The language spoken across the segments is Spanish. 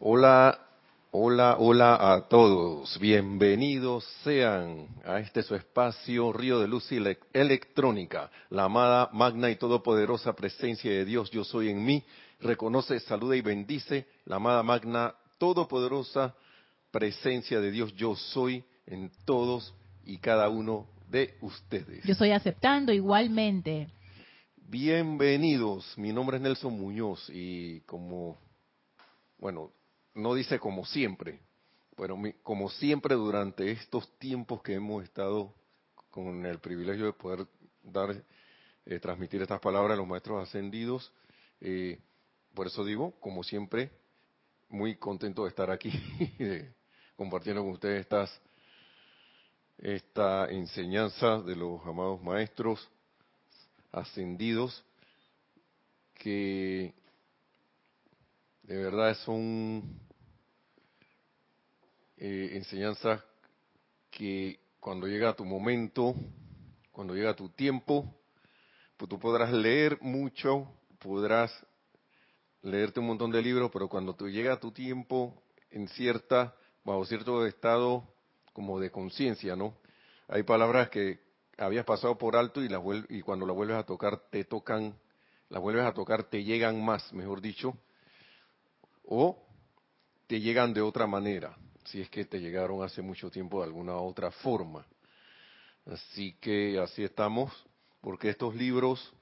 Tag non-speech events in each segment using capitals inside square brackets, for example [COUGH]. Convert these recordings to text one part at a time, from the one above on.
Hola, hola, hola a todos. Bienvenidos sean a este su espacio Río de Luz Electrónica. La amada, magna y todopoderosa presencia de Dios, yo soy en mí. Reconoce, saluda y bendice la amada, magna, todopoderosa presencia de Dios, yo soy en todos y cada uno de ustedes. Yo estoy aceptando igualmente. Bienvenidos, mi nombre es Nelson Muñoz y como, bueno, no dice como siempre, pero como siempre durante estos tiempos que hemos estado con el privilegio de poder dar, eh, transmitir estas palabras a los maestros ascendidos, eh, por eso digo, como siempre, muy contento de estar aquí, [LAUGHS] compartiendo con ustedes estas, esta enseñanza de los amados maestros ascendidos que de verdad son eh, enseñanzas que cuando llega tu momento, cuando llega tu tiempo, pues tú podrás leer mucho, podrás leerte un montón de libros, pero cuando llega tu tiempo en cierta, bajo cierto estado como de conciencia, ¿no? Hay palabras que habías pasado por alto y, y cuando la vuelves a tocar te tocan, la vuelves a tocar te llegan más, mejor dicho, o te llegan de otra manera, si es que te llegaron hace mucho tiempo de alguna otra forma. Así que así estamos, porque estos libros,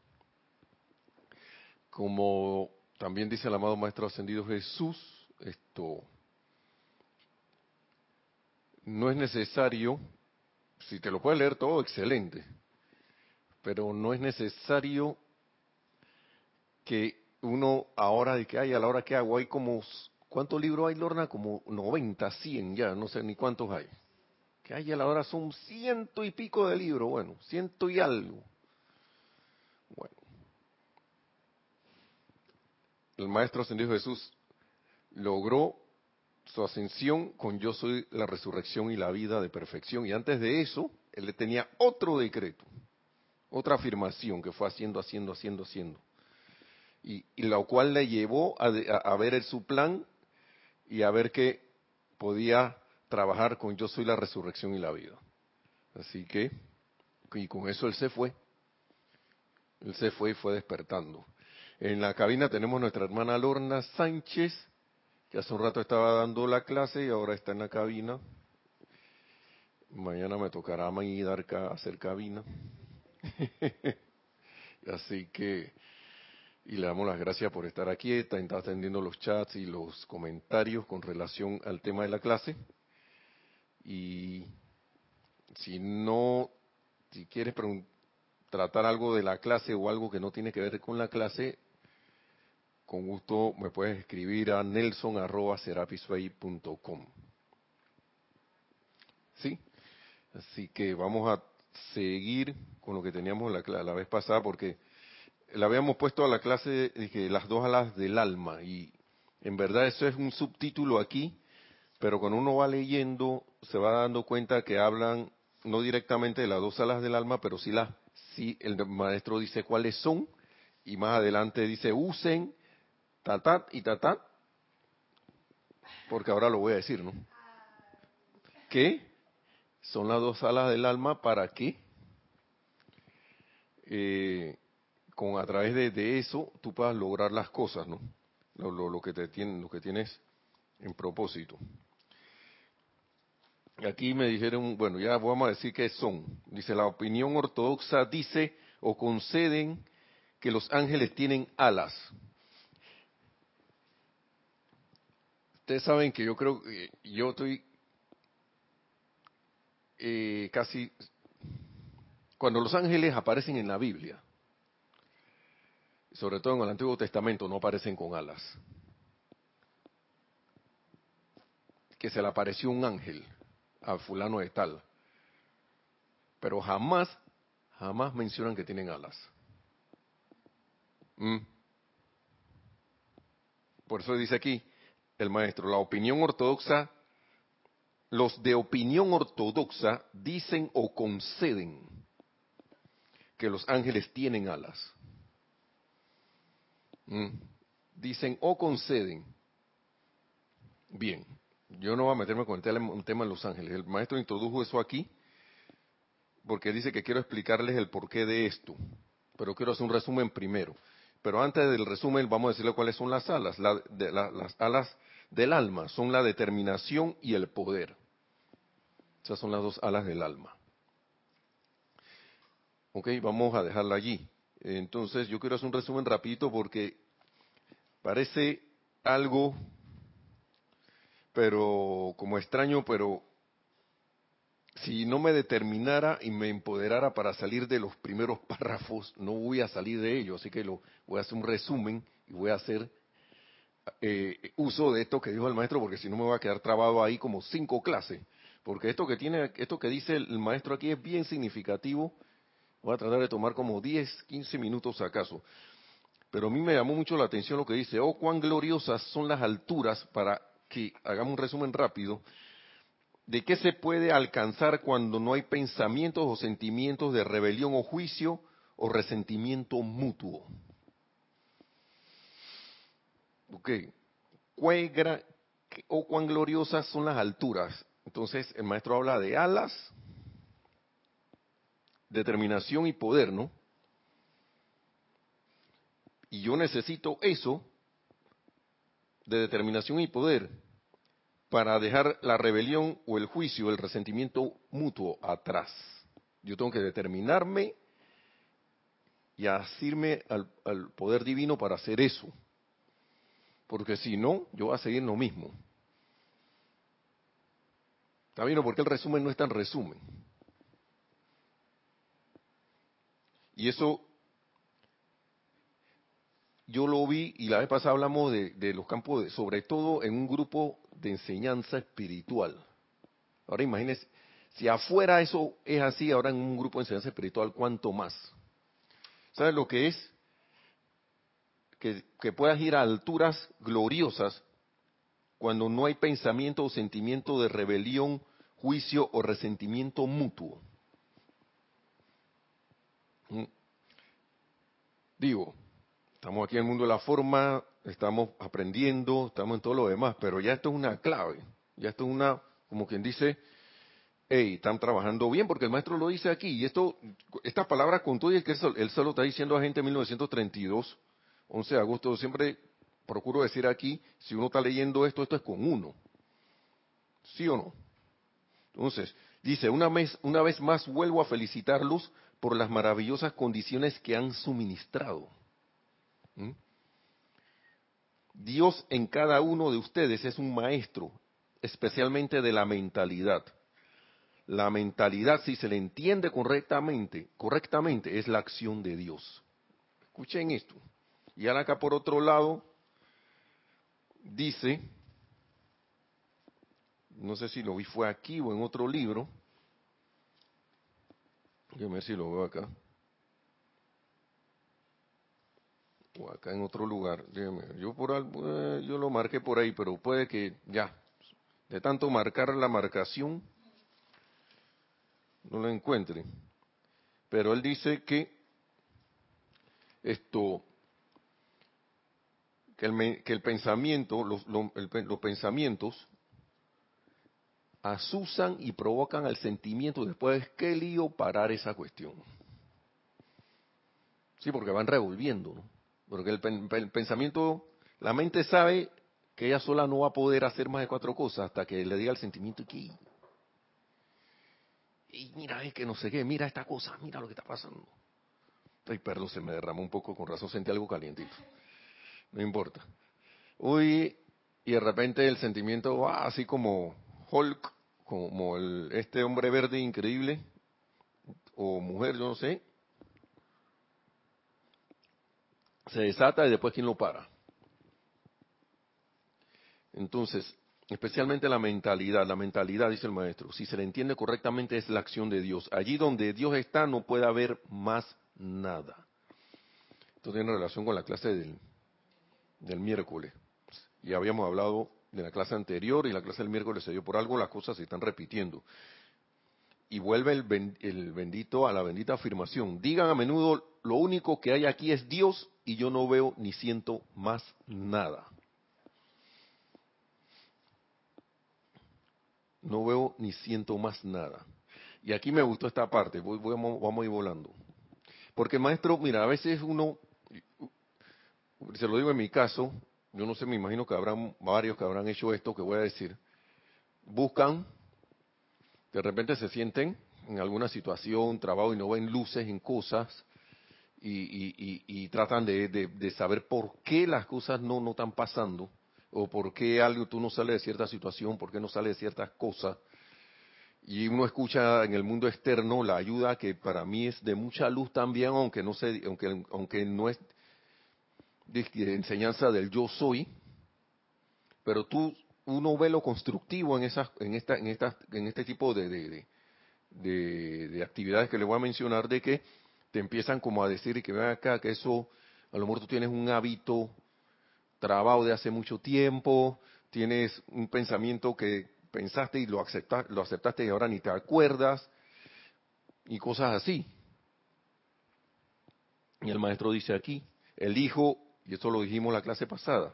como también dice el amado Maestro Ascendido Jesús, esto no es necesario si te lo puedes leer todo, excelente. Pero no es necesario que uno ahora de que hay, a la hora que hago, hay como, ¿cuántos libros hay, Lorna? Como 90, 100 ya, no sé ni cuántos hay. Que hay a la hora son ciento y pico de libros, bueno, ciento y algo. Bueno. El Maestro Ascendido Jesús logró su ascensión con yo soy la resurrección y la vida de perfección. Y antes de eso, él tenía otro decreto, otra afirmación que fue haciendo, haciendo, haciendo, haciendo. Y, la cual le llevó a, ver su plan y a ver que podía trabajar con yo soy la resurrección y la vida. Así que, y con eso él se fue. Él se fue y fue despertando. En la cabina tenemos nuestra hermana Lorna Sánchez, que hace un rato estaba dando la clase y ahora está en la cabina. Mañana me tocará a mí dar hacer cabina. [LAUGHS] Así que, y le damos las gracias por estar aquí, está, atendiendo los chats y los comentarios con relación al tema de la clase. Y si no, si quieres tratar algo de la clase o algo que no tiene que ver con la clase, con gusto me puedes escribir a nelson.com. ¿Sí? Así que vamos a seguir con lo que teníamos la, la vez pasada, porque la habíamos puesto a la clase de las dos alas del alma, y en verdad eso es un subtítulo aquí, pero cuando uno va leyendo se va dando cuenta que hablan no directamente de las dos alas del alma, pero sí, la, sí el maestro dice cuáles son, y más adelante dice usen tatat y tatat, porque ahora lo voy a decir, ¿no? Que son las dos alas del alma para que eh, con a través de, eso tú puedas lograr las cosas, ¿no? Lo, que te tienen, lo que tienes en propósito. Aquí me dijeron, bueno, ya vamos a decir qué son. Dice, la opinión ortodoxa dice o conceden que los ángeles tienen alas. Ustedes saben que yo creo que yo estoy eh, casi cuando los ángeles aparecen en la Biblia, sobre todo en el Antiguo Testamento, no aparecen con alas. Que se le apareció un ángel a fulano de tal. Pero jamás, jamás mencionan que tienen alas. ¿Mm? Por eso dice aquí, el maestro, la opinión ortodoxa, los de opinión ortodoxa dicen o conceden que los ángeles tienen alas. Mm. Dicen o conceden Bien, yo no voy a meterme con el tema, un tema en Los Ángeles. El maestro introdujo eso aquí porque dice que quiero explicarles el porqué de esto. Pero quiero hacer un resumen primero. Pero antes del resumen vamos a decirle cuáles son las alas. las alas del alma son la determinación y el poder. Esas son las dos alas del alma. Ok, vamos a dejarla allí. Entonces yo quiero hacer un resumen rapidito porque parece algo, pero como extraño, pero si no me determinara y me empoderara para salir de los primeros [LAUGHS] párrafos, no voy a salir de ellos. Así que lo, voy a hacer un resumen y voy a hacer eh, uso de esto que dijo el maestro, porque si no me voy a quedar trabado ahí como cinco clases. Porque esto que tiene, esto que dice el maestro aquí es bien significativo. Voy a tratar de tomar como 10, 15 minutos acaso. Pero a mí me llamó mucho la atención lo que dice, oh, cuán gloriosas son las alturas para que hagamos un resumen rápido de qué se puede alcanzar cuando no hay pensamientos o sentimientos de rebelión o juicio o resentimiento mutuo. Ok, o cuán gloriosas son las alturas. Entonces el maestro habla de alas, determinación y poder, ¿no? Y yo necesito eso de determinación y poder para dejar la rebelión o el juicio, el resentimiento mutuo atrás. Yo tengo que determinarme y asirme al, poder divino para hacer eso. Porque si no, yo voy a seguir lo mismo. ¿Está bien? Porque el resumen no es tan resumen. Y eso yo lo vi y la vez pasada hablamos de, de los campos, sobre todo en un grupo de enseñanza espiritual. Ahora imagínense, si afuera eso es así, ahora en un grupo de enseñanza espiritual, ¿cuánto más? ¿Sabes lo que es? Que, que puedas ir a alturas gloriosas cuando no hay pensamiento o sentimiento de rebelión, juicio o resentimiento mutuo. ¿Mm? Digo, estamos aquí en el mundo de la forma, estamos aprendiendo, estamos en todo lo demás, pero ya esto es una clave, ya esto es una, como quien dice, hey, están trabajando bien, porque el maestro lo dice aquí, y esto, esta palabra con todo y que él solo está diciendo a gente en 1932, 11 de agosto, siempre procuro decir aquí, si uno está leyendo esto, esto es con uno, ¿sí o no? Entonces, dice, una vez, una vez más vuelvo a felicitarlos por las maravillosas condiciones que han suministrado. ¿Mm? Dios en cada uno de ustedes es un maestro, especialmente de la mentalidad. La mentalidad, si se le entiende correctamente, correctamente, es la acción de Dios. Escuchen esto. Y ahora acá por otro lado, dice, no sé si lo vi fue aquí o en otro libro, ver si lo veo acá. o acá en otro lugar. yo por eh, yo lo marqué por ahí, pero puede que ya de tanto marcar la marcación no lo encuentre. Pero él dice que esto que el, que el pensamiento, los, los pensamientos asusan y provocan el sentimiento después, qué lío parar esa cuestión. Sí, porque van revolviendo. Porque el, pensamiento, la mente sabe que ella sola no va a poder hacer más de cuatro cosas hasta que le diga el sentimiento que y mira es que no sé qué, mira esta cosa, mira lo que está pasando. Ay, perdón, se me derramó un poco, con razón sentí algo calientito. No importa. Uy, y de repente el sentimiento va así como Hulk, como el, este hombre verde increíble, o mujer, yo no sé, se desata y después quién lo para. Entonces, especialmente la mentalidad, la mentalidad, dice el maestro, si se le entiende correctamente es la acción de Dios. Allí donde Dios está no puede haber más nada. Esto tiene relación con la clase del, del miércoles. Ya habíamos hablado de la clase anterior y la clase del miércoles se dio por algo, las cosas se están repitiendo. Y vuelve el, el bendito a la bendita afirmación. Digan a menudo, lo único que hay aquí es Dios y yo no veo ni siento más nada. no veo ni siento más nada. Y aquí me gustó esta parte, voy, vamos a ir volando. Porque maestro, mira, a veces uno, se lo digo en mi caso, yo no sé, me imagino que habrán varios que habrán hecho esto que voy a decir, buscan, de repente se sienten en alguna situación, trabajo y no ven luces en cosas y, tratan de, saber por qué las cosas no, no están pasando o por qué algo tú no sales de cierta situación, por qué no sales de ciertas cosas. Y uno escucha en el mundo externo la ayuda que para mí es de mucha luz también, aunque no sé, aunque, aunque no es de enseñanza del yo soy, pero tú uno ve lo constructivo en esas, en esta, en esta, en este tipo de, de, de, actividades que le voy a mencionar, de que te empiezan como a decir y que ven acá que eso, a lo mejor tú tienes un hábito trabajo de hace mucho tiempo, tienes un pensamiento que pensaste y lo aceptaste, lo aceptaste y ahora ni te acuerdas, y cosas así. Y el maestro dice aquí, el hijo, y esto lo dijimos la clase pasada,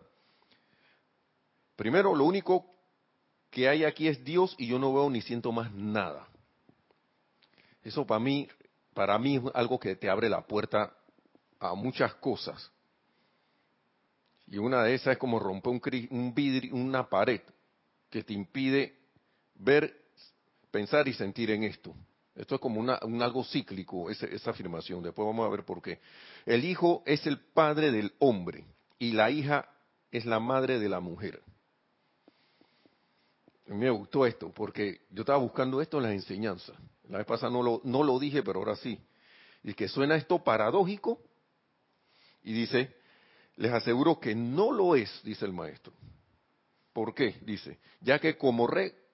primero lo único que hay aquí es Dios y yo no veo ni siento más nada. Eso para mí, para mí es algo que te abre la puerta a muchas cosas. Y una de esas es como romper un, vidrio, una pared que te impide ver, pensar y sentir en esto. Esto es como una, un algo cíclico, esa, afirmación. Después vamos a ver por qué. El hijo es el padre del hombre y la hija es la madre de la mujer. me gustó esto porque yo estaba buscando esto en las enseñanzas. La vez pasada no lo, dije, pero ahora sí. Y que suena esto paradójico y dice, les aseguro que no lo es, dice el maestro. ¿Por qué? Dice, ya que como,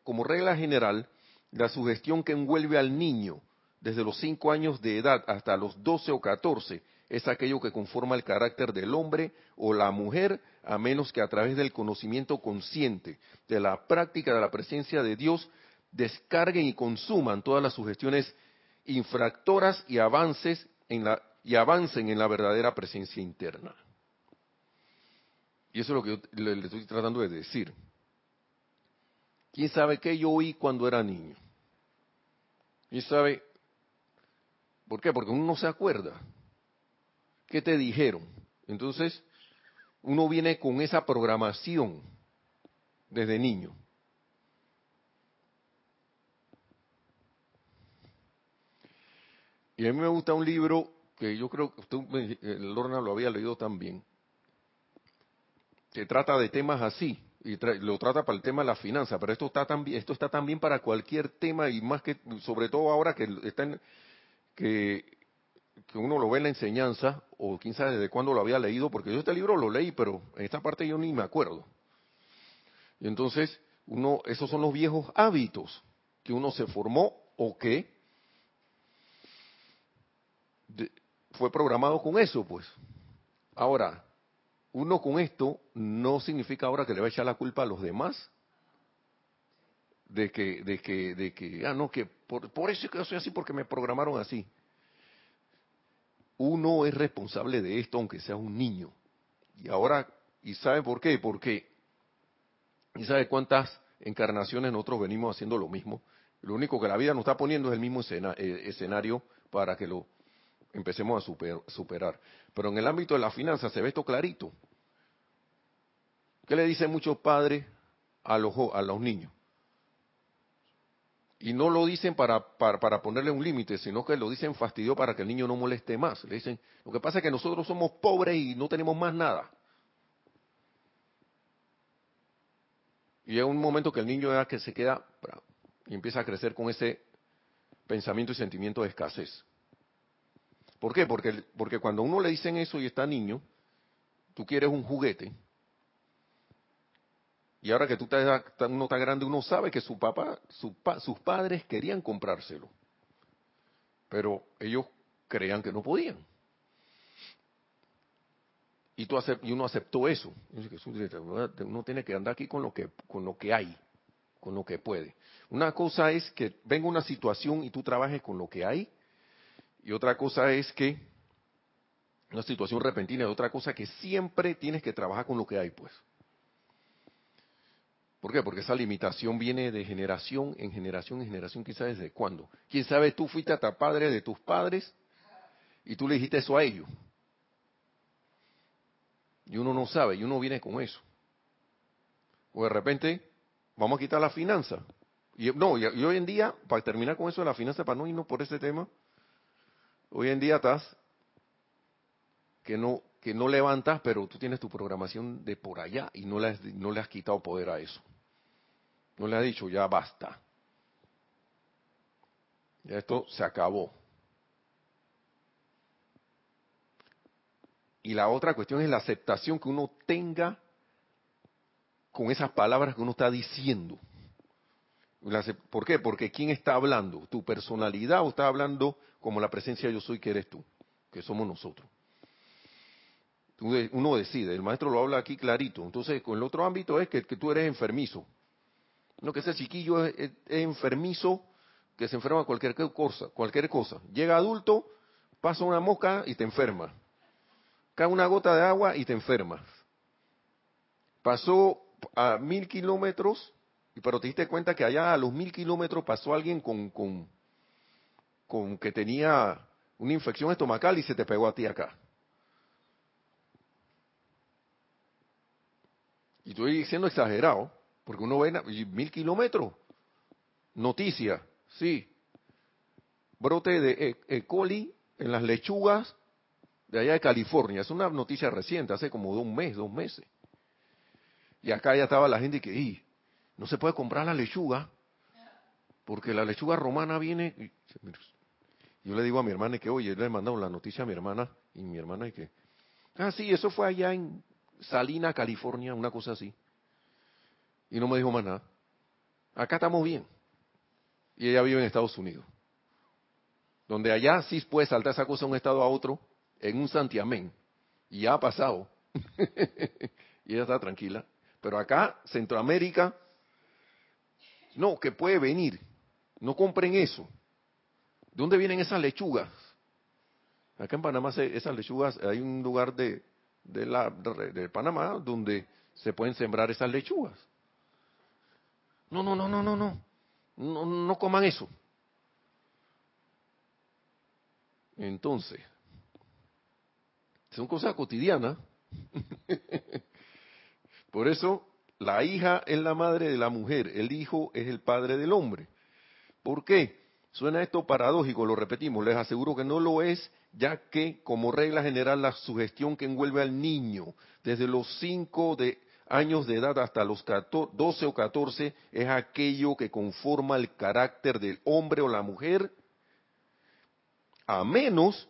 como regla general, la sugestión que envuelve al niño desde los cinco años de edad hasta los doce o catorce es aquello que conforma el carácter del hombre o la mujer, a menos que a través del conocimiento consciente de la práctica de la presencia de Dios descarguen y consuman todas las sugestiones infractoras y avances en la y avancen en la verdadera presencia interna. Y eso es lo que yo le, estoy tratando de decir. ¿Quién sabe qué yo oí cuando era niño? ¿Quién sabe? ¿Por qué? Porque uno no se acuerda. ¿Qué te dijeron? Entonces, uno viene con esa programación desde niño. Y a mí me gusta un libro que yo creo que usted, Lorna lo había leído también, que trata de temas así y lo trata para el tema de la finanza, pero esto está también esto está también para cualquier tema y más que sobre todo ahora que está que que uno lo ve en la enseñanza o quién sabe desde cuándo lo había leído porque yo este libro lo leí pero en esta parte yo ni me acuerdo. Y entonces uno esos son los viejos hábitos que uno se formó o que fue programado con eso pues. Ahora uno con esto no significa ahora que le va a echar la culpa a los demás de que, de que, de que, ah, no, que por, por eso es que yo soy así porque me programaron así. Uno es responsable de esto aunque sea un niño. Y ahora, ¿y sabe por qué? Porque, ¿y sabe cuántas encarnaciones nosotros venimos haciendo lo mismo? Lo único que la vida nos está poniendo es el mismo eh, escenario para que lo empecemos a superar. Pero en el ámbito de la finanza se ve esto clarito. ¿Qué le dicen muchos padres a los, a los niños? Y no lo dicen para, para, ponerle un límite, sino que lo dicen fastidio para que el niño no moleste más. Le dicen, lo que pasa es que nosotros somos pobres y no tenemos más nada. Y es un momento que el niño que se queda y empieza a crecer con ese pensamiento y sentimiento de escasez. ¿Por qué? Porque, porque cuando uno le dicen eso y está niño, tú quieres un juguete. Y ahora que tú estás, uno está grande, uno sabe que su papá, sus padres querían comprárselo. Pero ellos creían que no podían. Y, tú y uno aceptó eso. Uno tiene que andar aquí con lo que, con lo que hay, con lo que puede. Una cosa es que venga una situación y tú trabajes con lo que hay y otra cosa es que una situación repentina y otra cosa que siempre tienes que trabajar con lo que hay, pues. ¿Por qué? Porque esa limitación viene de generación en generación en generación, quién sabe desde cuándo. ¿Quién sabe tú fuiste hasta padre de tus padres y tú le dijiste eso a ellos? Y uno no sabe, y uno viene con eso. O de repente, vamos a quitar la finanza. Y, no, y, hoy en día, para terminar con eso de la finanza, para no irnos por ese tema, hoy en día estás que no que no levantas, pero tú tienes tu programación de por allá y no le has, no le has quitado poder a eso. No le has dicho, ya basta. Ya esto se acabó. Y la otra cuestión es la aceptación que uno tenga con esas palabras que uno está diciendo. ¿Por qué? Porque ¿quién está hablando? ¿Tu personalidad o está hablando como la presencia yo soy que eres tú? Que somos nosotros. Uno decide, el maestro lo habla aquí clarito. Entonces, con el otro ámbito es que, tú eres enfermizo. No que ese chiquillo es, enfermizo, que se enferma cualquier cosa, cualquier cosa. Llega adulto, pasa una mosca y te enferma. Cae una gota de agua y te enfermas. Pasó a mil kilómetros, pero te diste cuenta que allá a los mil kilómetros pasó alguien con, con, con que tenía una infección estomacal y se te pegó a ti acá. Y estoy diciendo exagerado, porque uno ve mil kilómetros. Noticia, sí. Brote de E. e. coli en las lechugas de allá de California. Es una noticia reciente, hace como un mes, dos meses. Y acá ya estaba la gente que, no se puede comprar la lechuga, porque la lechuga romana viene... yo le digo a mi hermana que, oye, le he mandado la noticia a mi hermana, y mi hermana y que, ah, sí, eso fue allá en Salina, California, una cosa así. Y no me dijo más nada. Acá estamos bien. Y ella vive en Estados Unidos. Donde allá sí puede saltar esa cosa de un estado a otro en un santiamén. Y ya ha pasado. [LAUGHS] y ella está tranquila. Pero acá, Centroamérica, no, que puede venir. No compren eso. ¿De dónde vienen esas lechugas? Acá en Panamá esas lechugas, hay un lugar de, de, la, de Panamá donde se pueden sembrar esas lechugas. No, no, no, no, no, no. No, no coman eso. Entonces, son cosas cotidianas. [LAUGHS] Por eso, la hija es la madre de la mujer, el hijo es el padre del hombre. ¿Por qué? Suena esto paradójico, lo repetimos, les aseguro que no lo es ya que como regla general la sugestión que envuelve al niño desde los 5 de años de edad hasta los 12 o 14 es aquello que conforma el carácter del hombre o la mujer, a menos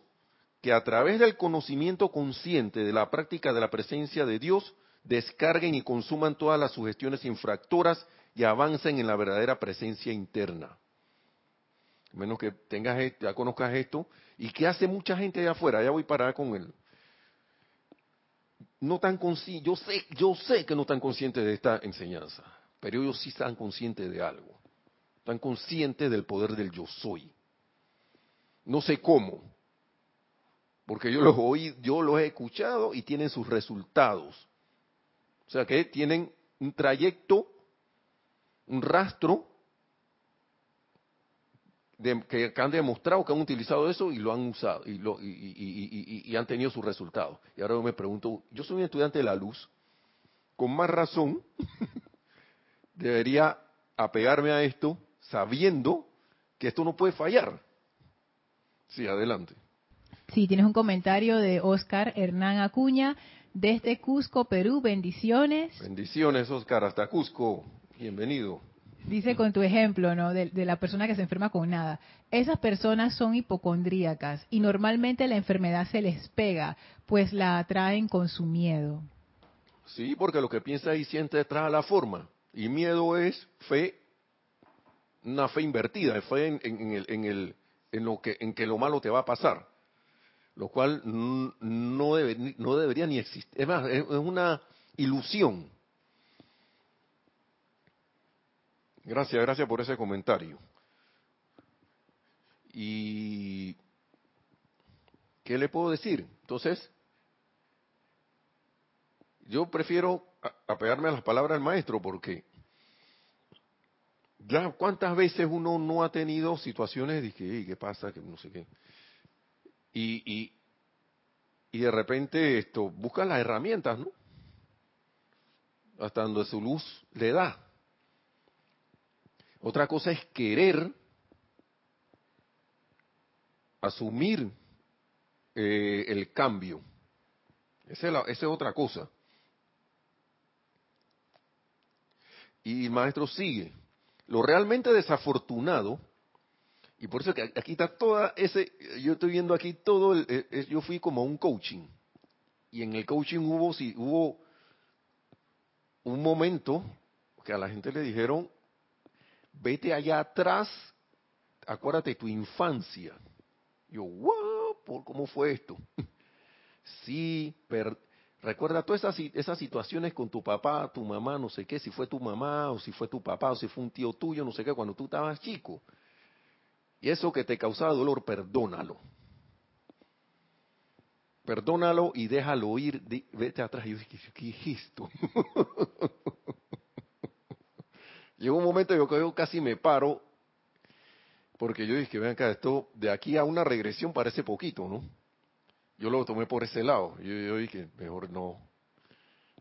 que a través del conocimiento consciente de la práctica de la presencia de Dios descarguen y consuman todas las sugestiones infractoras y avancen en la verdadera presencia interna. A menos que tengas, ya conozcas esto, y que hace mucha gente allá afuera, ya voy para con él. No tan consciente, yo sé, yo sé que no están conscientes de esta enseñanza, pero ellos sí están conscientes de algo. Están conscientes del poder del yo soy. No sé cómo, porque yo los oí, yo los he escuchado y tienen sus resultados. O sea que tienen un trayecto, un rastro que, han demostrado que han utilizado eso y lo han usado y, lo, y, han tenido sus resultados. Y ahora yo me pregunto, yo soy un estudiante de la luz, con más razón [LAUGHS] debería apegarme a esto sabiendo que esto no puede fallar. Sí, adelante. Sí, tienes un comentario de Oscar Hernán Acuña desde Cusco, Perú. Bendiciones. Bendiciones, Oscar, hasta Cusco. Bienvenido. Dice con tu ejemplo, ¿no? De, la persona que se enferma con nada. Esas personas son hipocondríacas y normalmente la enfermedad se les pega, pues la atraen con su miedo. Sí, porque lo que piensa y siente trae la forma. Y miedo es fe, una fe invertida, fe en, el, en, el, en, lo que, en que lo malo te va a pasar. Lo cual no, debe, no debería ni existir. Es más, es una ilusión Gracias, gracias por ese comentario. Y ¿qué le puedo decir? Entonces, yo prefiero apegarme a las palabras del maestro porque ya cuántas veces uno no ha tenido situaciones de que, ¿qué pasa? Que no sé qué. Y, y, y de repente esto, busca las herramientas, ¿no? Hasta donde su luz le da. Otra cosa es querer asumir eh, el cambio. Esa es, otra cosa. Y el maestro sigue. Lo realmente desafortunado, y por eso que aquí está toda ese, yo estoy viendo aquí todo, el, yo fui como un coaching. Y en el coaching hubo, sí, hubo un momento que a la gente le dijeron, vete allá atrás, acuérdate tu infancia. Yo, wow, ¿cómo fue esto? [LAUGHS] sí, recuerda todas esas, esas situaciones con tu papá, tu mamá, no sé qué, si fue tu mamá o si fue tu papá o si fue un tío tuyo, no sé qué, cuando tú estabas chico. Y eso que te causaba dolor, perdónalo. Perdónalo y déjalo ir, vete atrás. Y yo dije, ¿qué es esto? [LAUGHS] Llegó un momento que yo casi me paro porque yo dije, vean acá, esto de aquí a una regresión parece poquito, ¿no? Yo lo tomé por ese lado. Yo, yo dije, mejor no.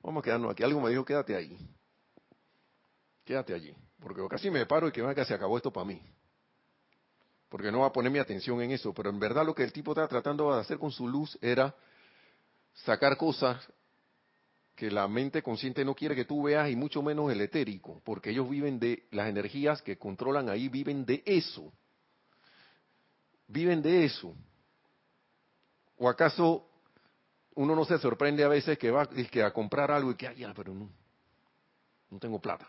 Vamos a quedarnos aquí. Algo me dijo, quédate ahí. Quédate allí. Porque yo casi me paro y que vean que se acabó esto para mí. Porque no va a poner mi atención en eso. Pero en verdad lo que el tipo estaba tratando de hacer con su luz era sacar cosas que la mente consciente no quiere que tú veas y mucho menos el etérico, porque ellos viven de las energías que controlan ahí, viven de eso viven de eso. ¿O acaso uno no se sorprende a veces que va a comprar algo y que, ay, ya, pero no, no tengo plata?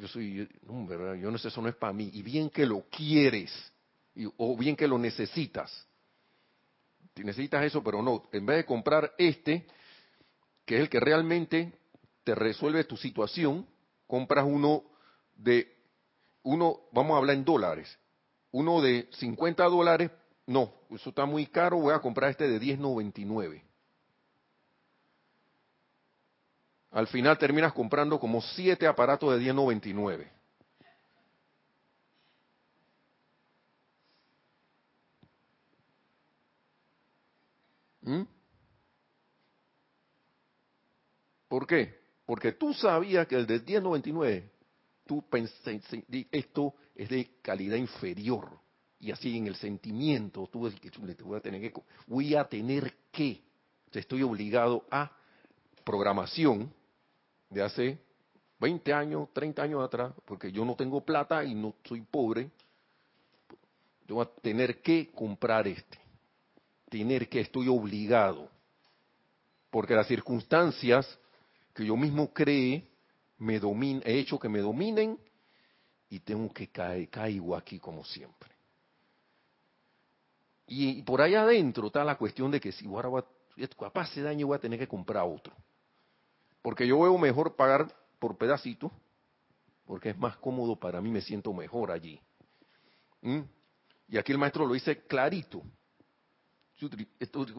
Yo soy, no, ¿verdad? yo no sé, eso no es para mí. Y bien que lo quieres, o bien que lo necesitas. Necesitas eso, pero no. En vez de comprar este, que es el que realmente te resuelve tu situación, compras uno de, uno, vamos a hablar en dólares, uno de 50 dólares, no, eso está muy caro, voy a comprar este de 10.99. Al final terminas comprando como siete aparatos de 10.99. ¿Mm? ¿Por qué? Porque tú sabías que el de 10.99, tú pensaste, esto es de calidad inferior. Y así en el sentimiento, tú que voy a tener que, voy a tener que, estoy obligado a programación de hace 20 años, 30 años atrás, porque yo no tengo plata y no soy pobre, yo voy a tener que comprar este. Tener que, estoy obligado. Porque las circunstancias que yo mismo cree, me domin, he hecho que me dominen y tengo que caer, caigo aquí como siempre. Y, por allá adentro está la cuestión de que si ahora va, capaz se daño voy a tener que comprar otro. Porque yo veo mejor pagar por pedacito, porque es más cómodo para mí, me siento mejor allí. ¿Mm? Y aquí el maestro lo dice clarito.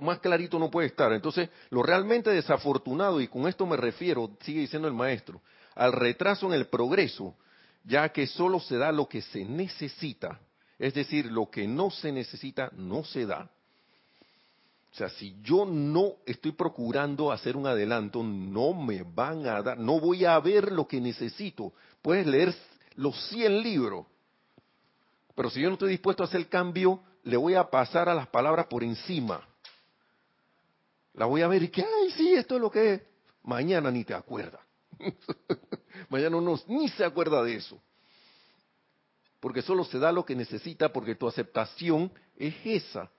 Más clarito no puede estar. Entonces, lo realmente desafortunado, y con esto me refiero, sigue diciendo el maestro, al retraso en el progreso, ya que solo se da lo que se necesita, es decir, lo que no se necesita no se da. O sea, si yo no estoy procurando hacer un adelanto, no me van a dar, no voy a ver lo que necesito. Puedes leer los 100 libros, pero si yo no estoy dispuesto a hacer el cambio, le voy a pasar a las palabras por encima. La voy a ver y que, ay, sí, esto es lo que es. Mañana ni te acuerdas. [LAUGHS] Mañana uno ni se acuerda de eso. Porque solo se da lo que necesita porque tu aceptación es esa.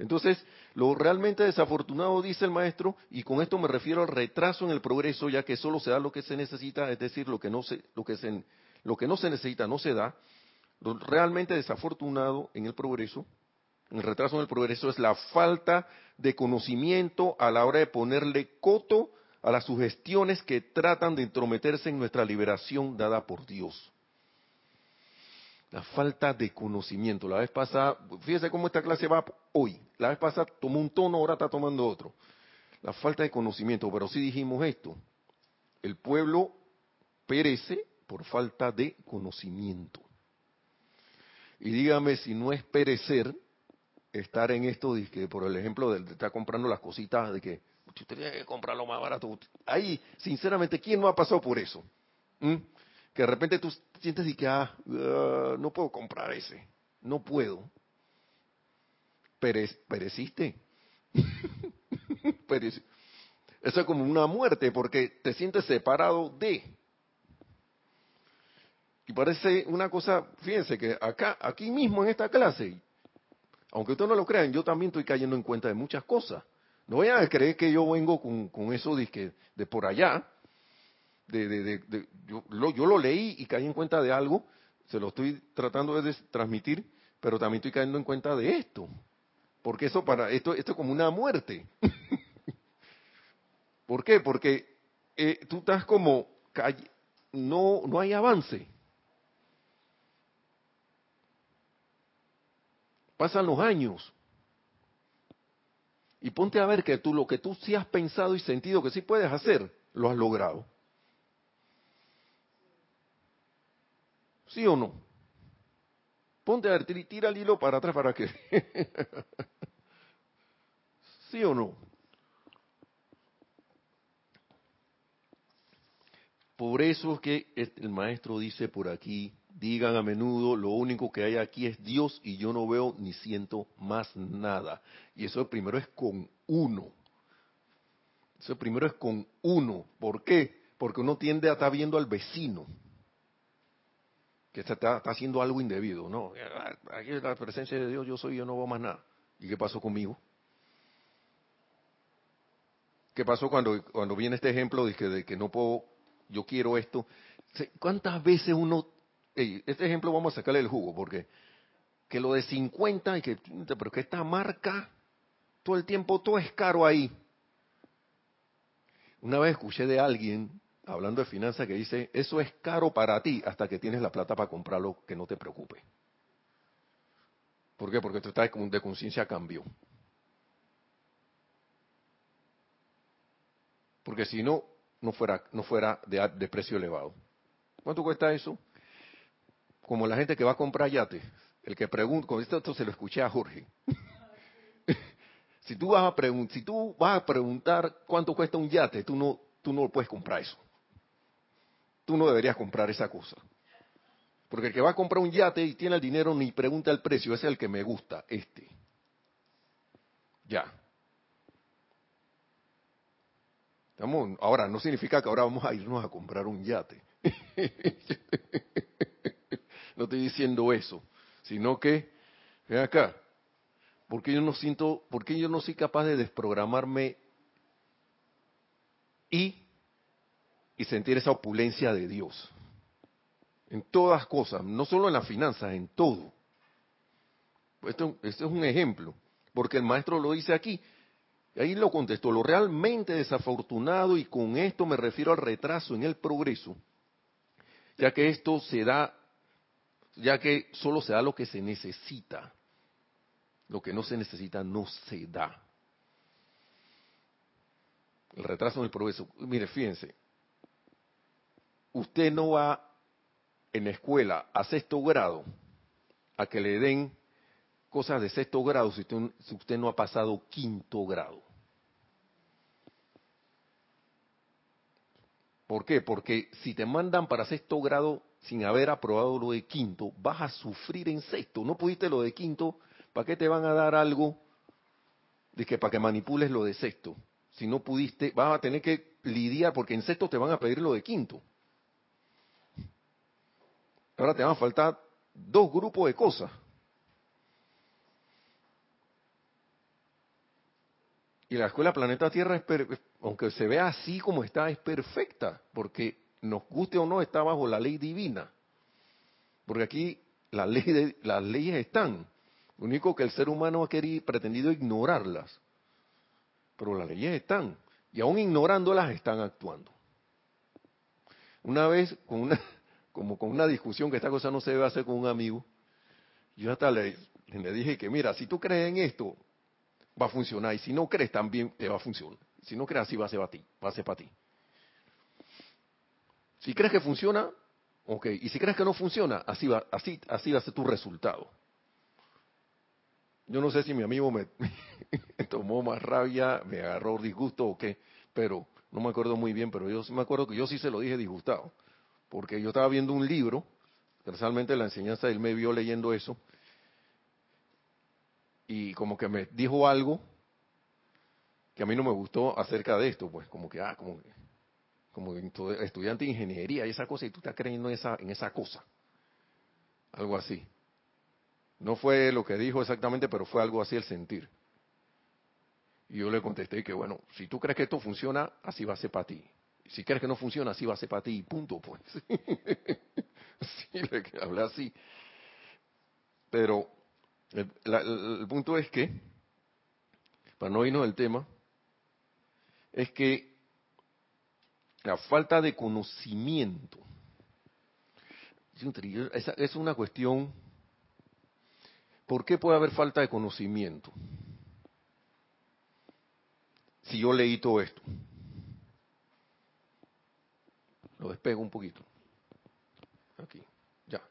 Entonces, lo realmente desafortunado, dice el maestro, y con esto me refiero al retraso en el progreso, ya que solo se da lo que se necesita, es decir, lo que no se, lo que se, lo que no se necesita no se da. Lo realmente desafortunado en el progreso, el retraso en el progreso, es la falta de conocimiento a la hora de ponerle coto a las sugestiones que tratan de entrometerse en nuestra liberación dada por Dios. La falta de conocimiento. La vez pasada, fíjese cómo esta clase va hoy. La vez pasada tomó un tono, ahora está tomando otro. La falta de conocimiento, pero sí dijimos esto. El pueblo perece por falta de conocimiento. Y dígame si no es perecer estar en esto, de que, por el ejemplo de, estar comprando las cositas, de que usted tiene que comprarlo más barato. Ahí, sinceramente, ¿quién no ha pasado por eso? ¿Mm? Que de repente tú sientes y que, ah, ah, no puedo comprar ese, no puedo. pereciste. [LAUGHS] Eso es como una muerte porque te sientes separado de. Y parece una cosa, fíjense que acá, aquí mismo en esta clase, aunque ustedes no lo crean, yo también estoy cayendo en cuenta de muchas cosas. No vayan a creer que yo vengo con, eso de, de por allá. De, de, yo, lo, yo lo leí y caí en cuenta de algo, se lo estoy tratando de transmitir, pero también estoy cayendo en cuenta de esto. Porque eso para esto, esto es como una muerte. [LAUGHS] ¿Por qué? Porque eh, tú estás como no no hay avance. Pasan los años. Y ponte a ver que tú lo que tú sí has pensado y sentido que sí puedes hacer, lo has logrado. ¿Sí o no? Ponte a ver, tira el hilo para atrás para que... [LAUGHS] ¿Sí o no? Por eso es que el maestro dice por aquí, digan a menudo, lo único que hay aquí es Dios y yo no veo ni siento más nada. Y eso primero es con uno. Eso primero es con uno. ¿Por qué? Porque uno tiende a estar viendo al vecino que está, haciendo algo indebido. No, aquí es la presencia de Dios, yo soy, yo no veo más nada. ¿Y qué pasó conmigo? ¿Qué pasó cuando, cuando viene este ejemplo de que, de que no puedo, yo quiero esto? ¿Cuántas veces uno, este ejemplo vamos a sacarle el jugo, porque que lo de 50 y que, pero que esta marca, todo el tiempo todo es caro ahí. Una vez escuché de alguien hablando de finanzas, que dice, eso es caro para ti hasta que tienes la plata para comprarlo, que no te preocupe. ¿Por qué? Porque tú estás de conciencia cambio. Porque si no, no fuera, no fuera de, precio elevado. ¿Cuánto cuesta eso? Como la gente que va a comprar yate. El que pregunta, con esto, esto se lo escuché a Jorge. [LAUGHS] si, tú vas a si tú vas a preguntar cuánto cuesta un yate, tú no, tú no puedes comprar eso tú no deberías comprar esa cosa. Porque el que va a comprar un yate y tiene el dinero ni pregunta el precio, ese es el que me gusta, este. Ya. Estamos, ahora, no significa que ahora vamos a irnos a comprar un yate. [LAUGHS] no estoy diciendo eso, sino que, ven acá, porque yo no siento, porque yo no soy capaz de desprogramarme y y sentir esa opulencia de Dios. En todas cosas, no solo en las finanzas, en todo. Esto, es un ejemplo, porque el maestro lo dice aquí. Ahí lo contestó, lo realmente desafortunado, y con esto me refiero al retraso en el progreso, ya que esto se da, ya que solo se da lo que se necesita. Lo que no se necesita no se da. El retraso en el progreso. Mire, fíjense, usted no va en la escuela a sexto grado a que le den cosas de sexto grado si usted, no ha pasado quinto grado. ¿Por qué? Porque si te mandan para sexto grado sin haber aprobado lo de quinto, vas a sufrir en sexto. No pudiste lo de quinto, ¿para qué te van a dar algo de que para que manipules lo de sexto? Si no pudiste, vas a tener que lidiar porque en sexto te van a pedir lo de quinto. Ahora te van a faltar dos grupos de cosas. Y la escuela Planeta Tierra, aunque se vea así como está, es perfecta, porque nos guste o no, está bajo la ley divina. Porque aquí las leyes están. Lo único que el ser humano ha querido, pretendido ignorarlas. Pero las leyes están. Y aún ignorándolas están actuando. Una vez, con una, como con una discusión que esta cosa no se debe hacer con un amigo, yo hasta le, le dije que mira, si tú crees en esto, va a funcionar, y si no crees también te va a funcionar. Si no crees así va a ser para ti, va a ser para ti. Si crees que funciona, ok. Y si crees que no funciona, así va, así, así va a ser tu resultado. Yo no sé si mi amigo me, [LAUGHS] tomó más rabia, me agarró disgusto o qué, pero no me acuerdo muy bien, pero yo me acuerdo que yo sí se lo dije disgustado, porque yo estaba viendo un libro, realmente la enseñanza del me vio leyendo eso, y como que me dijo algo que a mí no me gustó acerca de esto, pues como que, ah, como, como estudiante de ingeniería y esa cosa, y tú estás creyendo en esa, en esa cosa, algo así. No fue lo que dijo exactamente, pero fue algo así el sentir. Y yo le contesté que, bueno, si tú crees que esto funciona, así va a ser para ti. Si crees que no funciona, así va a ser para ti, punto, pues. [LAUGHS] sí, le hablé así. Pero el, punto es que, para no irnos del tema, es que la falta de conocimiento es una cuestión ¿Por qué puede haber falta de conocimiento? Si yo leí todo esto. Lo despego un poquito. Aquí, ya.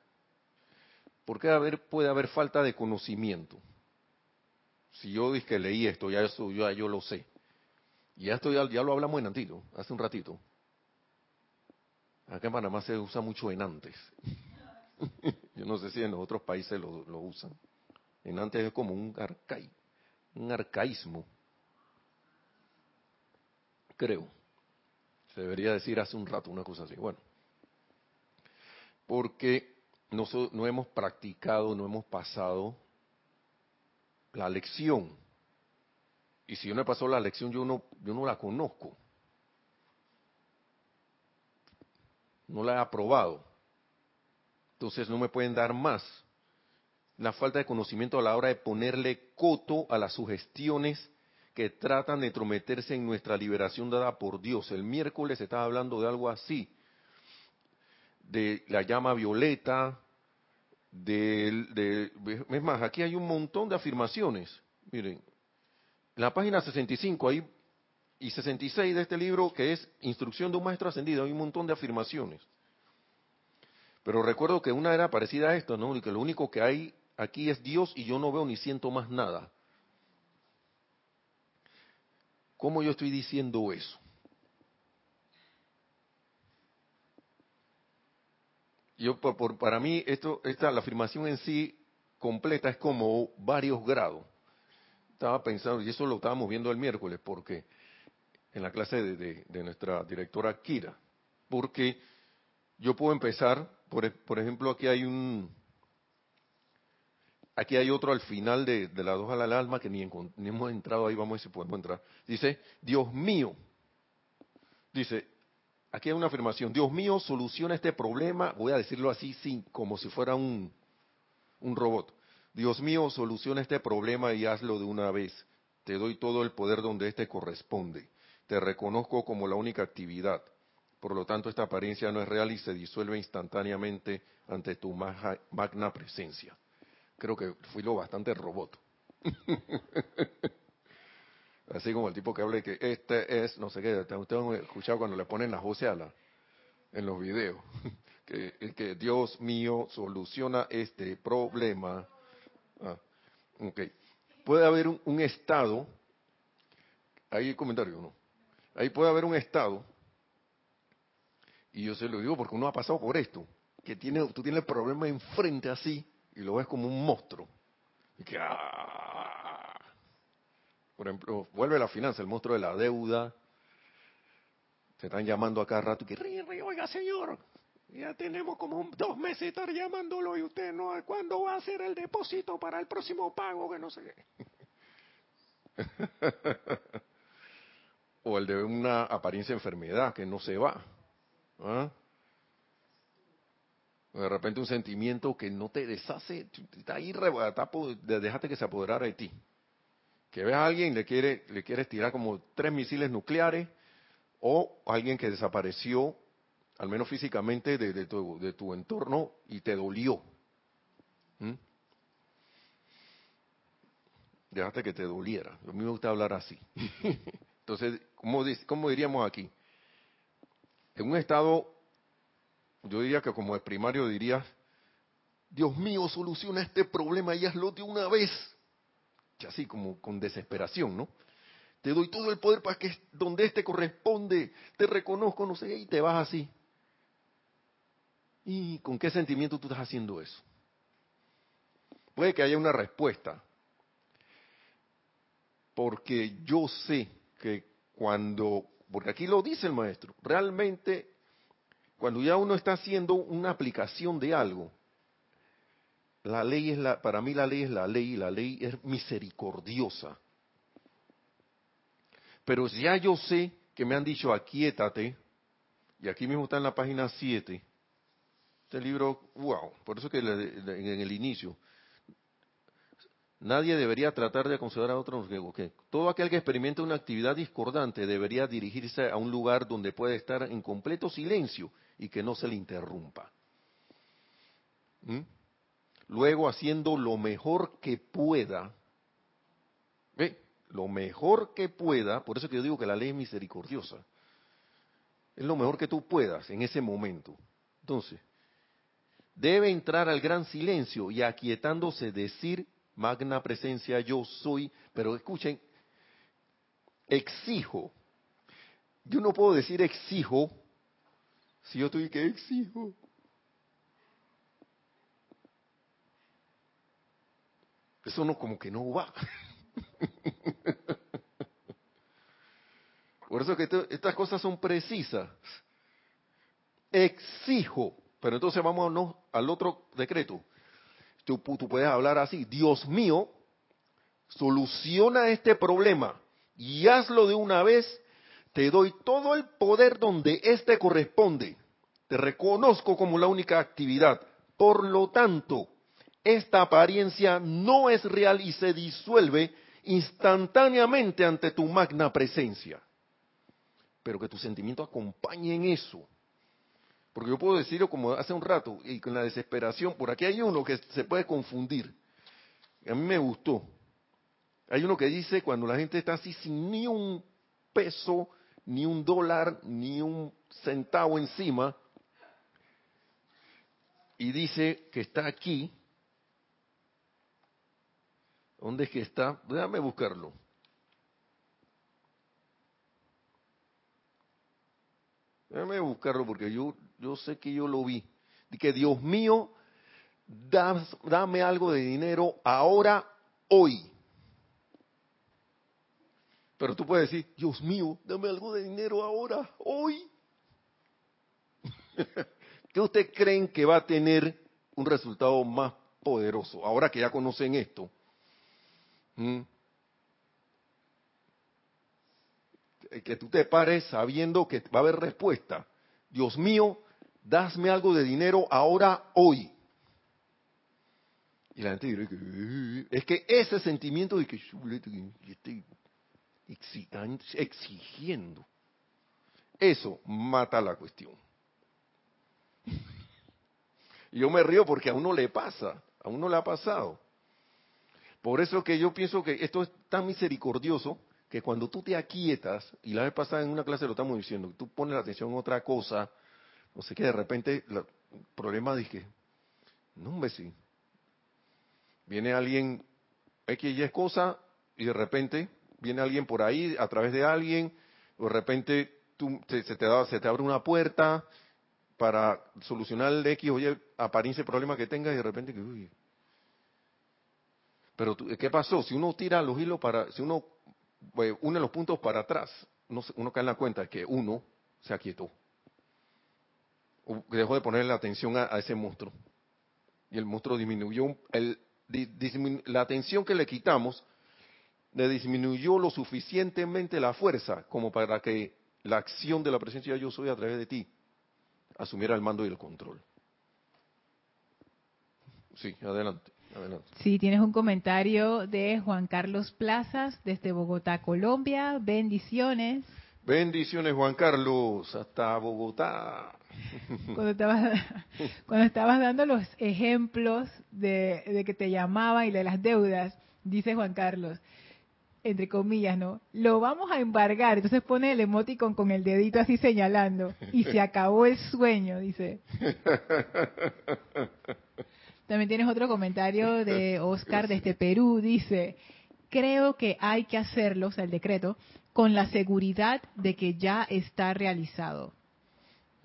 ¿Por qué haber, puede haber falta de conocimiento? Si yo dije que leí esto, ya eso ya yo lo sé. Y ya esto ya, lo hablamos en antiguo, hace un ratito. Acá en Panamá se usa mucho en antes. [LAUGHS] yo no sé si en otros países lo usan. En antes es como un, un arcaísmo. Creo. Debería decir hace un rato una cosa así. Bueno. Porque no, no hemos practicado, no hemos pasado la lección. Y si yo no he pasado la lección, yo no, yo no la conozco. No la he aprobado. Entonces no me pueden dar más la falta de conocimiento a la hora de ponerle coto a las sugestiones que tratan de entrometerse en nuestra liberación dada por Dios. El miércoles estaba hablando de algo así, de la llama violeta, de, es más, aquí hay un montón de afirmaciones. Miren, en la página 65 ahí, y 66 de este libro, que es Instrucción de un Maestro Ascendido, hay un montón de afirmaciones. Pero recuerdo que una era parecida a esto, ¿no? Y que lo único que hay aquí es Dios y yo no veo ni siento más nada. ¿Cómo yo estoy diciendo eso? Yo, por, para mí, esto, esta, la afirmación en sí completa es como varios grados. Estaba pensando, y eso lo estábamos viendo el miércoles, porque en la clase de, de nuestra directora Kira, porque yo puedo empezar, por, por ejemplo, aquí hay un, Aquí hay otro al final de, la dos al alma que ni, hemos entrado ahí, vamos a ver si podemos entrar. Dice, Dios mío, dice, aquí hay una afirmación, Dios mío, soluciona este problema, voy a decirlo así, sin, como si fuera un, un robot. Dios mío, soluciona este problema y hazlo de una vez. Te doy todo el poder donde éste corresponde. Te reconozco como la única actividad. Por lo tanto, esta apariencia no es real y se disuelve instantáneamente ante tu magna presencia creo que fui lo bastante robot. [LAUGHS] Así como el tipo que habla que este es, no sé qué, ustedes han escuchado cuando le ponen la voces a la, en los videos, [LAUGHS] que, que Dios mío soluciona este problema. Ah. Puede haber un, estado, ahí hay comentario, ¿no? Ahí puede haber un estado, y yo se lo digo porque uno ha pasado por esto, que tiene, tú tienes el problema enfrente así, y lo ves como un monstruo. Y que, ¡ah! Por ejemplo, vuelve la finanza, el monstruo de la deuda. Se están llamando a cada rato que, oiga señor, ya tenemos como dos meses de estar llamándolo y usted no, ¿cuándo va a hacer el depósito para el próximo pago? Que no sé qué. [LAUGHS] o el de una apariencia de enfermedad que no se va. ¿Ah? De repente un sentimiento que no te deshace, está ahí, déjate que se apoderara de ti. Que veas a alguien le quiere, le quieres tirar como tres misiles nucleares, o alguien que desapareció, al menos físicamente, de, tu, de tu, entorno y te dolió. ¿Mm? Dejaste que te doliera. A mí me gusta hablar así. [LAUGHS] Entonces, ¿cómo, ¿cómo diríamos aquí? En un estado yo diría que como el primario diría, Dios mío, soluciona este problema y hazlo de una vez. Y así como con desesperación, ¿no? Te doy todo el poder para que donde este corresponde, te reconozco, no sé, y te vas así. ¿Y con qué sentimiento tú estás haciendo eso? Puede que haya una respuesta, porque yo sé que cuando, porque aquí lo dice el maestro, realmente cuando ya uno está haciendo una aplicación de algo, la ley es la, para mí la ley es la ley, la ley es misericordiosa. Pero ya yo sé que me han dicho aquíétate, y aquí mismo está en la página 7, este libro, wow, por eso que en el inicio, nadie debería tratar de aconsejar a otros que todo aquel que experimente una actividad discordante debería dirigirse a un lugar donde pueda estar en completo silencio y que no se le interrumpa. ¿Mm? luego haciendo lo mejor que pueda. Lo mejor que pueda, por eso que yo digo que la ley es misericordiosa, es lo mejor que tú puedas en ese momento. Entonces, debe entrar al gran silencio y aquietándose decir, magna presencia yo soy, pero escuchen, exijo. Yo no puedo decir exijo si yo estoy que exijo. Eso no como que no va. [LAUGHS] Por eso que estas cosas son precisas. Exijo, pero entonces vámonos al otro decreto. Tú, tú puedes hablar así, Dios mío, soluciona este problema y hazlo de una vez, te doy todo el poder donde éste corresponde. Te reconozco como la única actividad. Por lo tanto, esta apariencia no es real y se disuelve instantáneamente ante tu magna presencia. Pero que tu sentimiento acompañe en eso. Porque yo puedo decirlo como hace un rato, y con la desesperación, por aquí hay uno que se puede confundir. A mí me gustó. Hay uno que dice cuando la gente está así sin ni un peso, ni un dólar, ni un centavo encima, y dice que está aquí, ¿Dónde es que está? Déjame buscarlo. Déjame buscarlo porque yo, yo sé que yo lo vi. Que Dios mío, dame algo de dinero ahora, hoy. Pero tú puedes decir, Dios mío, dame algo de dinero ahora, hoy. [LAUGHS] ¿Qué ustedes creen que va a tener un resultado más poderoso? Ahora que ya conocen esto. Mm. Que tú te pares sabiendo que va a haber respuesta. Dios mío, dasme algo de dinero ahora, hoy. Y la gente dirá que es que ese sentimiento de que exigiendo, eso mata la cuestión. Y yo me río porque a uno le pasa, a uno le ha pasado. Por eso que yo pienso que esto es tan misericordioso que cuando tú te aquietas, y la vez pasada en una clase lo estamos diciendo, tú pones la atención en otra cosa, no sé qué, de repente el problema que, no hombre, sí. Viene alguien, X y es cosa, y de repente viene alguien por ahí, a través de alguien, o de repente se, te da, se te abre una puerta para solucionar el X o Y apariencia problema que tengas y de repente, uy, pero ¿qué pasó? Si uno tira los hilos para, si uno pues, une los puntos para atrás, uno, cae en la cuenta de que uno se aquietó. dejó de ponerle atención a, ese monstruo. Y el monstruo disminuyó, el, la atención que le quitamos le disminuyó lo suficientemente la fuerza como para que la acción de la presencia de yo soy a través de ti asumiera el mando y el control. Sí, adelante. Sí, tienes un comentario de Juan Carlos Plazas desde Bogotá, Colombia. Bendiciones. Bendiciones, Juan Carlos, hasta Bogotá. [LAUGHS] Cuando estabas, cuando estabas dando los ejemplos de, de que te llamaban y de las deudas, dice Juan Carlos, entre comillas, ¿no? Lo vamos a embargar. Entonces pone el emoticon con el dedito así señalando. Y se acabó el sueño, dice. [LAUGHS] También tienes otro comentario de Oscar desde Perú. Dice, creo que hay que hacerlo, o sea, el decreto, con la seguridad de que ya está realizado.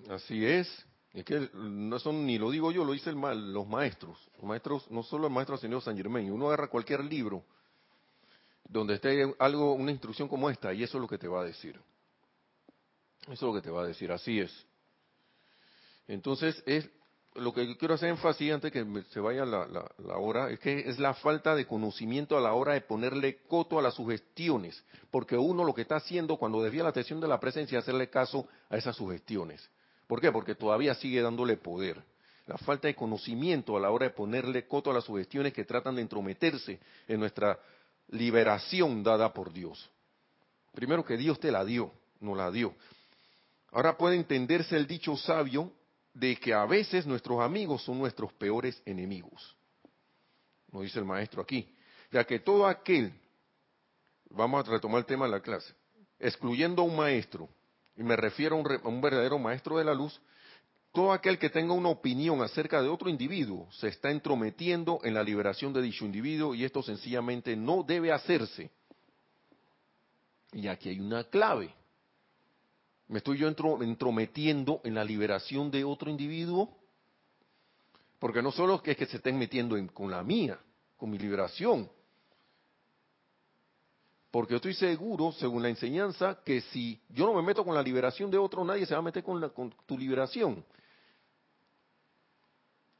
Así es. Es que no son, ni lo digo yo, lo dicen los maestros. Los maestros, no solo el maestro señor San Germain. Uno agarra cualquier libro donde esté algo, una instrucción como esta, y eso es lo que te va a decir. Eso es lo que te va a decir, así es. Entonces, es lo que quiero hacer énfasis antes que se vaya la, la, hora, es que es la falta de conocimiento a la hora de ponerle coto a las sugestiones, porque uno lo que está haciendo cuando desvía la atención de la presencia es hacerle caso a esas sugestiones. ¿Por qué? Porque todavía sigue dándole poder. La falta de conocimiento a la hora de ponerle coto a las sugestiones que tratan de entrometerse en nuestra liberación dada por Dios. Primero que Dios te la dio, no la dio. Ahora puede entenderse el dicho sabio de que a veces nuestros amigos son nuestros peores enemigos. Nos dice el maestro aquí. Ya que todo aquel, vamos a retomar el tema de la clase, excluyendo a un maestro, y me refiero a un, a un verdadero maestro de la luz, todo aquel que tenga una opinión acerca de otro individuo se está entrometiendo en la liberación de dicho individuo y esto sencillamente no debe hacerse. Y aquí hay una clave. ¿Me estoy yo entrometiendo en la liberación de otro individuo? Porque no solo es que se estén metiendo con la mía, con mi liberación. Porque estoy seguro, según la enseñanza, que si yo no me meto con la liberación de otro, nadie se va a meter con, con tu liberación.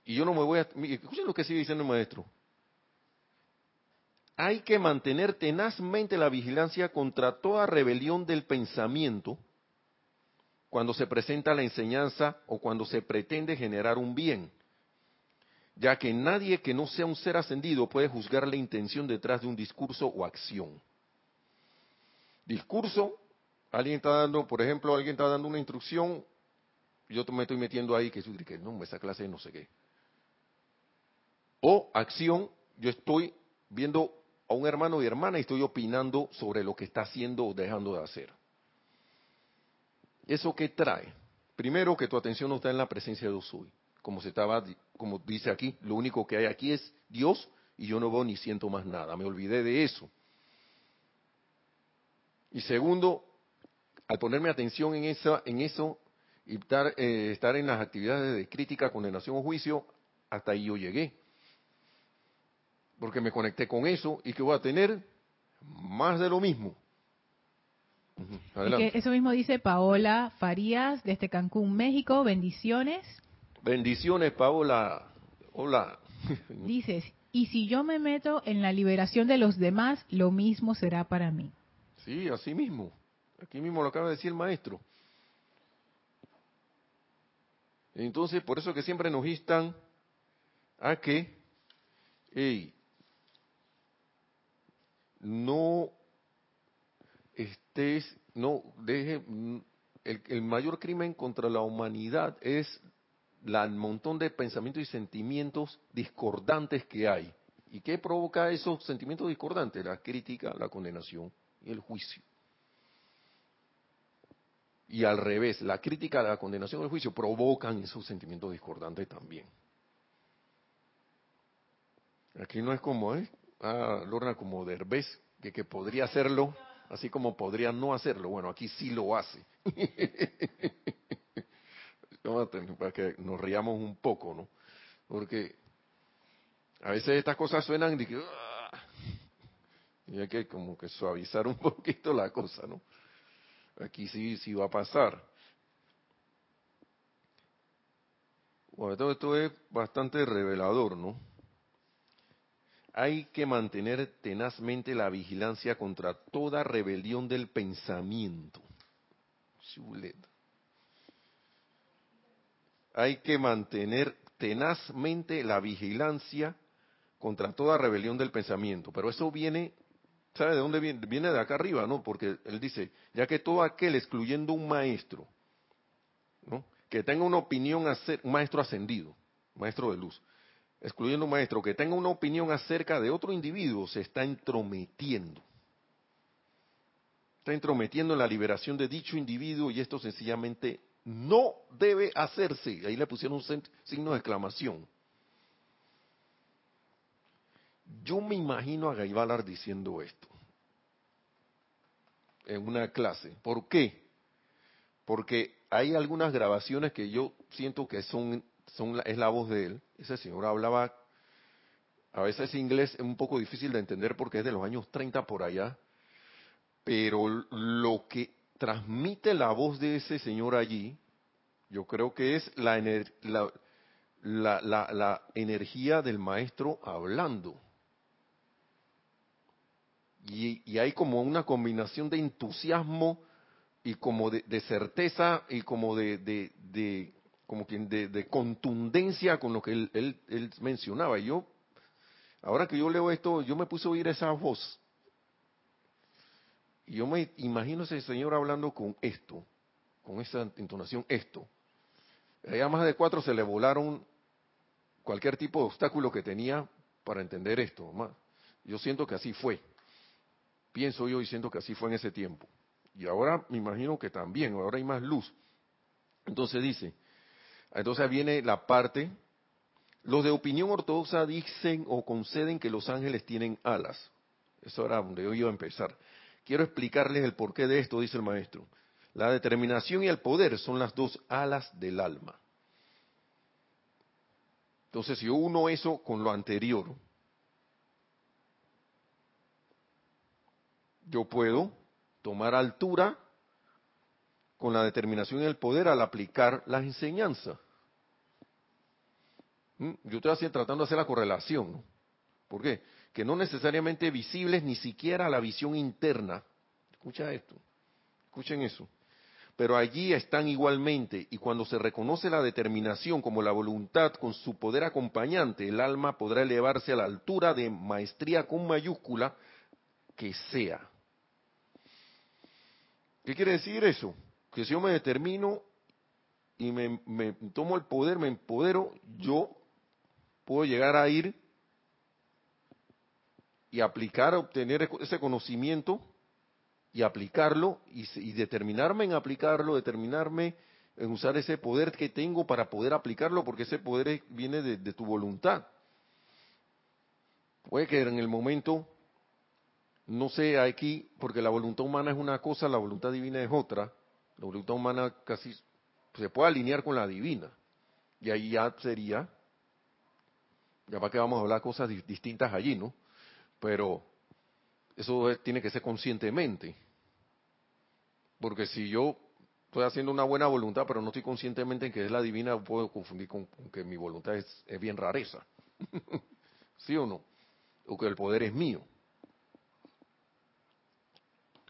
Y yo no me voy a... Escuchen lo que sigue diciendo el maestro. Hay que mantener tenazmente la vigilancia contra toda rebelión del pensamiento cuando se presenta la enseñanza o cuando se pretende generar un bien, ya que nadie que no sea un ser ascendido puede juzgar la intención detrás de un discurso o acción. Discurso, alguien está dando, por ejemplo, alguien está dando una instrucción, yo me estoy metiendo ahí que, que no, esa clase no sé qué. O acción, yo estoy viendo a un hermano y hermana y estoy opinando sobre lo que está haciendo o dejando de hacer. ¿Eso qué trae? Primero que tu atención no está en la presencia de Dios hoy. Como se estaba, como dice aquí, lo único que hay aquí es Dios y yo no veo ni siento más nada. Me olvidé de eso. Y segundo, al ponerme atención en, esa, en eso y estar, eh, estar en las actividades de crítica, condenación o juicio, hasta ahí yo llegué porque me conecté con eso y que voy a tener más de lo mismo. eso mismo dice Paola Farías desde Cancún, México. Bendiciones. Bendiciones, Paola. Hola. [LAUGHS] Dices, y si yo me meto en la liberación de los demás, lo mismo será para mí. Sí, así mismo. Aquí mismo lo acaba de decir el maestro. Entonces, por eso que siempre nos instan a que, hey, no estés, no deje, el, mayor crimen contra la humanidad es el montón de pensamientos y sentimientos discordantes que hay. ¿Y qué provoca esos sentimientos discordantes? La crítica, la condenación y el juicio. Y al revés, la crítica, la condenación y el juicio provocan esos sentimientos discordantes también. Aquí no es como, ¿eh? Ah, Lorna como Derbez, que, que podría hacerlo, así como podría no hacerlo. Bueno, aquí sí lo hace. [LAUGHS] Para que nos riamos un poco, ¿no? Porque a veces estas cosas suenan que, ah", y hay que como que suavizar un [LAUGHS] poquito la cosa, ¿no? Aquí sí, sí va a pasar. Bueno, todo esto es bastante revelador, ¿no? Hay que mantener tenazmente la vigilancia contra toda rebelión del pensamiento. Hay que mantener tenazmente la vigilancia contra toda rebelión del pensamiento. Pero eso viene, ¿sabe de dónde viene? Viene de acá arriba, ¿no? Porque él dice, ya que todo aquel, excluyendo un maestro, ¿no? Que tenga una opinión, un maestro ascendido, maestro de luz, excluyendo un maestro, que tenga una opinión acerca de otro individuo, se está entrometiendo. está entrometiendo en la liberación de dicho individuo y esto sencillamente no debe hacerse. Ahí le pusieron un signo de exclamación. Yo me imagino a Gaibalar diciendo esto en una clase. ¿Por qué? Porque hay algunas grabaciones que yo siento que son, son es la voz de él. Ese señor hablaba, a veces inglés es un poco difícil de entender porque es de los años 30 por allá, pero lo que transmite la voz de ese señor allí, yo creo que es la, energía del maestro hablando. Y, hay como una combinación de entusiasmo y como de, certeza y como de, como quien de, contundencia con lo que él, él, él mencionaba. Y yo, ahora que yo leo esto, yo me puse a oír esa voz y yo me imagino ese señor hablando con esto, con esa entonación, esto. A más de cuatro se le volaron cualquier tipo de obstáculo que tenía para entender esto. Yo siento que así fue. Pienso yo y siento que así fue en ese tiempo. Y ahora me imagino que también, ahora hay más luz. Entonces dice, entonces viene la parte, los de opinión ortodoxa dicen o conceden que los ángeles tienen alas. Eso era donde yo iba a empezar. Quiero explicarles el porqué de esto, dice el maestro. La determinación y el poder son las dos alas del alma. Entonces, si yo uno eso con lo anterior, yo puedo tomar altura con la determinación y el poder al aplicar las enseñanzas. ¿Mm? Yo estoy así tratando de hacer la correlación. ¿Por qué? que no necesariamente visibles ni siquiera a la visión interna. Escucha esto, escuchen eso. Pero allí están igualmente, y cuando se reconoce la determinación como la voluntad con su poder acompañante, el alma podrá elevarse a la altura de maestría con mayúscula que sea. ¿Qué quiere decir eso? Que si yo me determino y me tomo el poder, me empodero, yo puedo llegar a ir y aplicar, obtener ese conocimiento y aplicarlo y, determinarme en aplicarlo, determinarme en usar ese poder que tengo para poder aplicarlo, porque ese poder viene de, tu voluntad. Puede que en el momento, no sé aquí, porque la voluntad humana es una cosa, la voluntad divina es otra, la voluntad humana casi se puede alinear con la divina. Y ahí ya sería, ya para que vamos a hablar cosas distintas allí, ¿no? Pero eso tiene que ser conscientemente. Porque si yo estoy haciendo una buena voluntad, pero no estoy conscientemente en que es la divina, puedo confundir con, que mi voluntad es, es bien rareza. [LAUGHS] ¿Sí o no? O que el poder es mío.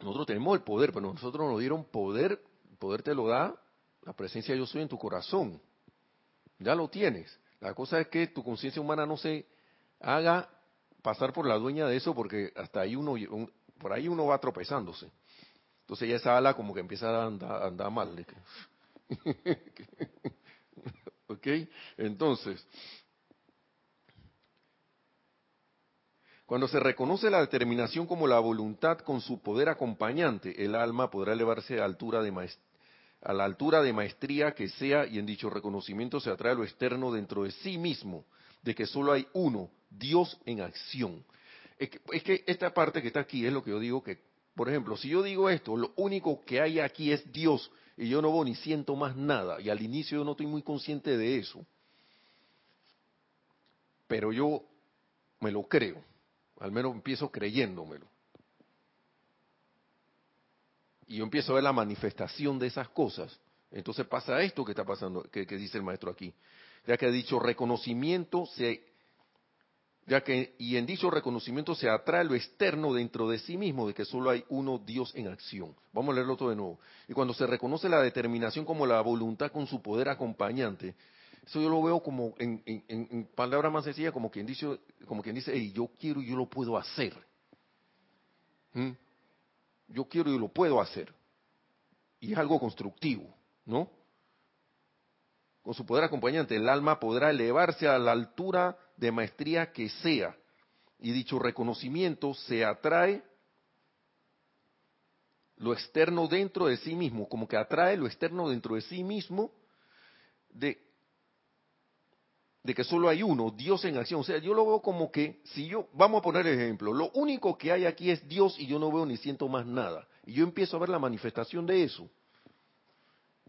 Nosotros tenemos el poder, pero nosotros nos dieron poder, el poder te lo da la presencia de yo soy en tu corazón. Ya lo tienes. La cosa es que tu conciencia humana no se haga pasar por la dueña de eso porque hasta ahí uno, por ahí uno va tropezándose. Entonces ya esa ala como que empieza a andar, mal. [LAUGHS] ¿Ok? Entonces, cuando se reconoce la determinación como la voluntad con su poder acompañante, el alma podrá elevarse a, altura de a la altura de maestría que sea y en dicho reconocimiento se atrae lo externo dentro de sí mismo, de que solo hay uno, Dios en acción. Es que, esta parte que está aquí es lo que yo digo que, por ejemplo, si yo digo esto, lo único que hay aquí es Dios y yo no voy ni siento más nada y al inicio yo no estoy muy consciente de eso, pero yo me lo creo, al menos empiezo creyéndomelo. Y yo empiezo a ver la manifestación de esas cosas. Entonces pasa esto que está pasando, que, dice el maestro aquí. Ya que ha dicho reconocimiento se ya que y en dicho reconocimiento se atrae lo externo dentro de sí mismo de que solo hay uno Dios en acción. Vamos a leerlo todo de nuevo. Y cuando se reconoce la determinación como la voluntad con su poder acompañante, eso yo lo veo como en, en, palabras más sencillas, como quien dice, como quien dice, hey, yo quiero y yo lo puedo hacer. ¿Mm? Yo quiero y lo puedo hacer. Y es algo constructivo, ¿no? Con su poder acompañante, el alma podrá elevarse a la altura de maestría que sea. Y dicho reconocimiento se atrae lo externo dentro de sí mismo, como que atrae lo externo dentro de sí mismo de, de que solo hay uno, Dios en acción. O sea, yo lo veo como que, si yo, vamos a poner ejemplo, lo único que hay aquí es Dios y yo no veo ni siento más nada. Y yo empiezo a ver la manifestación de eso.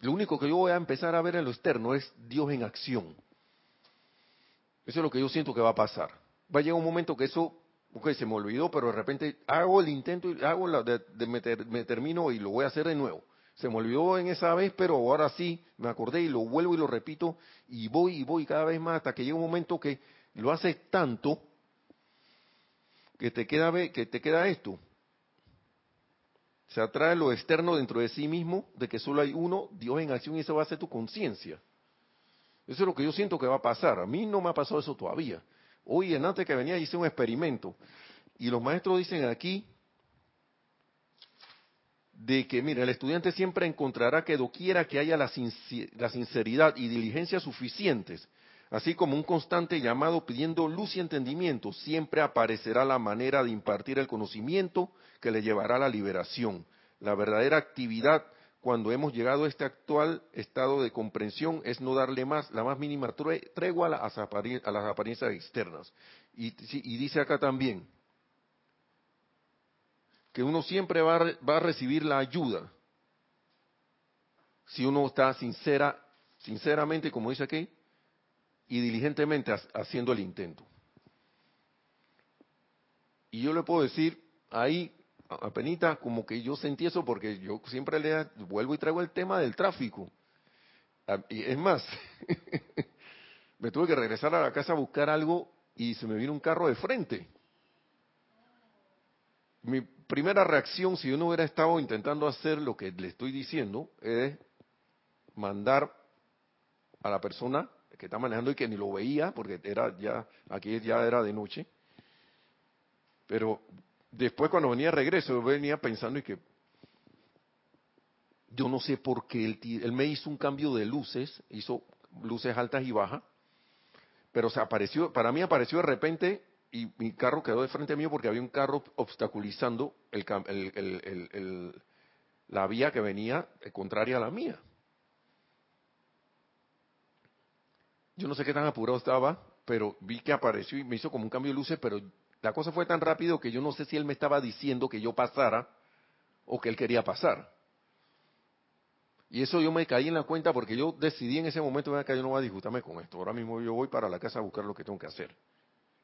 Lo único que yo voy a empezar a ver en lo externo es Dios en acción. Eso es lo que yo siento que va a pasar. Va a llegar un momento que eso, ok, se me olvidó, pero de repente hago el intento y hago la, de, me, termino y lo voy a hacer de nuevo. Se me olvidó en esa vez, pero ahora sí me acordé y lo vuelvo y lo repito y voy y voy cada vez más hasta que llega un momento que lo haces tanto que te queda que te queda esto. Se atrae lo externo dentro de sí mismo, de que solo hay uno, Dios en acción, y eso va a ser tu conciencia. Eso es lo que yo siento que va a pasar. A mí no me ha pasado eso todavía. Hoy, en antes que venía, hice un experimento. Y los maestros dicen aquí de que, mira, el estudiante siempre encontrará que doquiera que haya la, sinceridad y diligencia suficientes, así como un constante llamado pidiendo luz y entendimiento, siempre aparecerá la manera de impartir el conocimiento que le llevará a la liberación. La verdadera actividad cuando hemos llegado a este actual estado de comprensión es no darle más la más mínima tregua a las, apariencias externas. Y, y dice acá también, que uno siempre va a, recibir la ayuda si uno está sincera, sinceramente, como dice aquí, y diligentemente haciendo el intento. Y yo le puedo decir ahí, apenas como que yo sentí eso porque yo siempre le vuelvo y traigo el tema del tráfico. Ah, y es más, [LAUGHS] me tuve que regresar a la casa a buscar algo y se me vino un carro de frente. Mi primera reacción, si yo no hubiera estado intentando hacer lo que le estoy diciendo, es mandar a la persona que está manejando y que ni lo veía, porque era ya, aquí ya era de noche. Pero después cuando venía de regreso, yo venía pensando y que yo no sé por qué él, él me hizo un cambio de luces, hizo luces altas y bajas, pero se apareció, para mí apareció de repente y mi carro quedó de frente mío porque había un carro obstaculizando la vía que venía contraria a la mía. Yo no sé qué tan apurado estaba, pero vi que apareció y me hizo como un cambio de luces, pero la cosa fue tan rápido que yo no sé si él me estaba diciendo que yo pasara o que él quería pasar. Y eso yo me caí en la cuenta porque yo decidí en ese momento que yo no voy a disfrutarme con esto. Ahora mismo yo voy para la casa a buscar lo que tengo que hacer.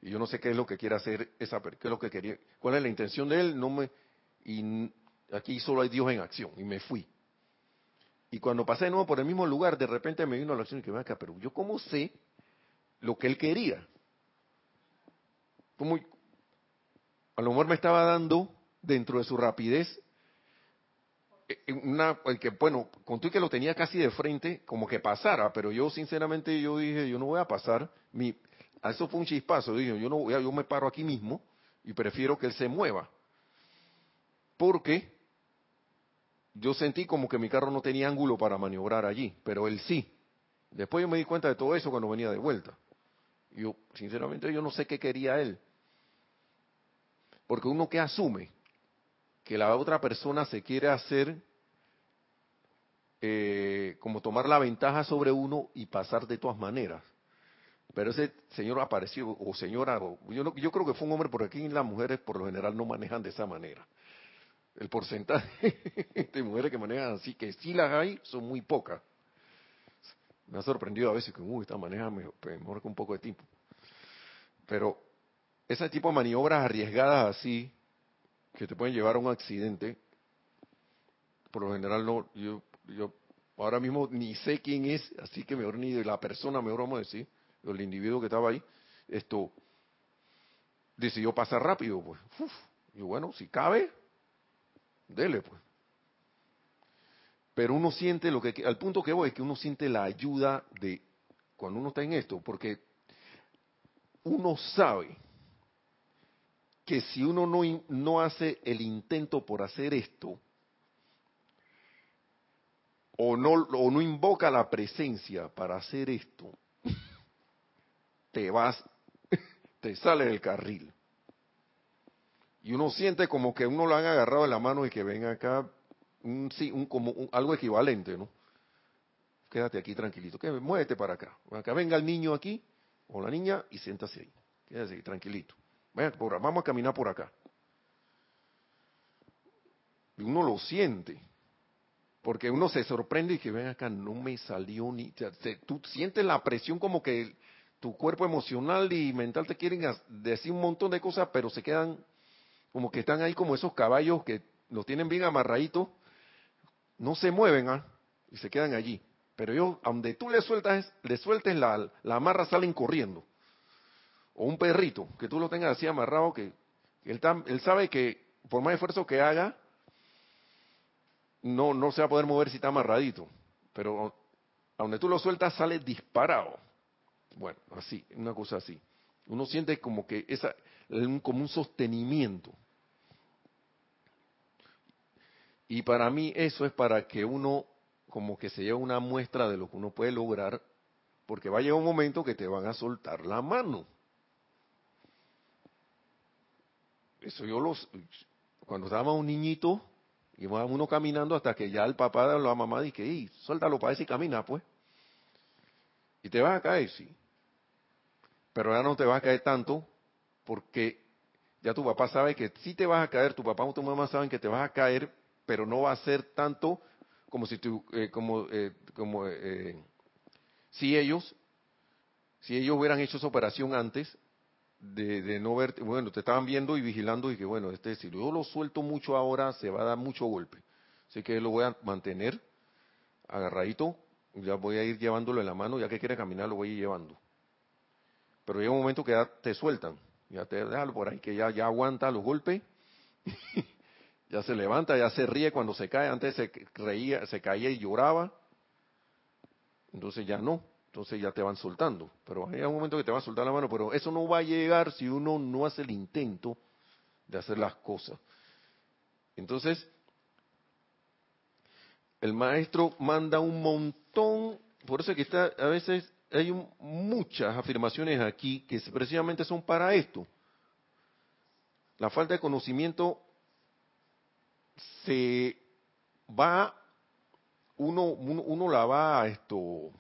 Y yo no sé qué es lo que quiere hacer esa qué es lo que quería, cuál es la intención de él, no me y aquí solo hay Dios en acción y me fui. Y cuando pasé de nuevo por el mismo lugar, de repente me vino la acción y que me acá, pero yo cómo sé lo que él quería. Como a lo mejor me estaba dando dentro de su rapidez eh, una el que bueno, conté que lo tenía casi de frente, como que pasara, pero yo sinceramente yo dije, yo no voy a pasar, mi a eso fue un chispazo. Dije, yo, no, yo me paro aquí mismo y prefiero que él se mueva. Porque yo sentí como que mi carro no tenía ángulo para maniobrar allí, pero él sí. Después yo me di cuenta de todo eso cuando venía de vuelta. Yo, sinceramente, yo no sé qué quería él. Porque uno que asume que la otra persona se quiere hacer eh, como tomar la ventaja sobre uno y pasar de todas maneras. Pero ese señor apareció, o señora, yo, yo creo que fue un hombre, porque aquí las mujeres por lo general no manejan de esa manera. El porcentaje [LAUGHS] de mujeres que manejan así, que sí las hay, son muy pocas. Me ha sorprendido a veces que, uy, esta maneja mejor, mejor con un poco de tiempo. Pero ese tipo de maniobras arriesgadas así, que te pueden llevar a un accidente, por lo general no, yo, yo ahora mismo ni sé quién es, así que mejor ni de la persona, mejor vamos a decir, el individuo que estaba ahí, esto decidió pasar rápido, pues. y bueno, si cabe, dele, pues. Pero uno siente lo que, al punto que voy, es que uno siente la ayuda de, cuando uno está en esto, porque uno sabe que si uno no, no hace el intento por hacer esto, o no, o no invoca la presencia para hacer esto, te vas, [LAUGHS] te sale del carril. Y uno siente como que uno lo han agarrado de la mano y que ven acá, un, sí, un, como algo equivalente, ¿no? Quédate aquí tranquilito, que muévete para acá. Acá venga el niño aquí o la niña y siéntase ahí. Quédate ahí tranquilito. vamos a caminar por acá. Y uno lo siente. Porque uno se sorprende y que ven acá, no me salió ni... tú sientes la presión como que tu cuerpo emocional y mental te quieren decir un montón de cosas, pero se quedan como que están ahí como esos caballos que los tienen bien amarraditos, no se mueven ¿ah? y se quedan allí. Pero yo, donde tú le sueltas, le sueltes la, la amarra, salen corriendo. O un perrito, que tú lo tengas así amarrado, que él, sabe que por más esfuerzo que haga, no, no se va a poder mover si está amarradito. Pero donde tú lo sueltas, sale disparado. Bueno, así, una cosa así. Uno siente como que esa, como un sostenimiento. Y para mí eso es para que uno como que se lleve una muestra de lo que uno puede lograr, porque va a llegar un momento que te van a soltar la mano. Eso yo los, cuando estaba un niñito, iba uno caminando hasta que ya el papá o la mamá dice, suéltalo para ese y camina, pues. Y te vas a caer, sí pero ya no te vas a caer tanto porque ya tu papá sabe que sí te vas a caer, tu papá o tu mamá saben que te vas a caer, pero no va a ser tanto como si tú, eh, como, eh, como eh, si ellos, si ellos hubieran hecho esa operación antes de, de no ver, bueno, te estaban viendo y vigilando y que bueno, este si yo lo suelto mucho ahora se va a dar mucho golpe, así que lo voy a mantener agarradito, ya voy a ir llevándolo en la mano, ya que quiere caminar lo voy a ir llevando pero llega un momento que ya te sueltan, ya te dejan por ahí, que ya, ya aguanta los golpes, [LAUGHS] ya se levanta, ya se ríe cuando se cae, antes se reía, se caía y lloraba, entonces ya no, entonces ya te van soltando, pero hay un momento que te va a soltar la mano, pero eso no va a llegar si uno no hace el intento de hacer las cosas. Entonces, el maestro manda un montón, por eso es que está a veces hay muchas afirmaciones aquí que precisamente son para esto. La falta de conocimiento se va, uno, uno, la va esto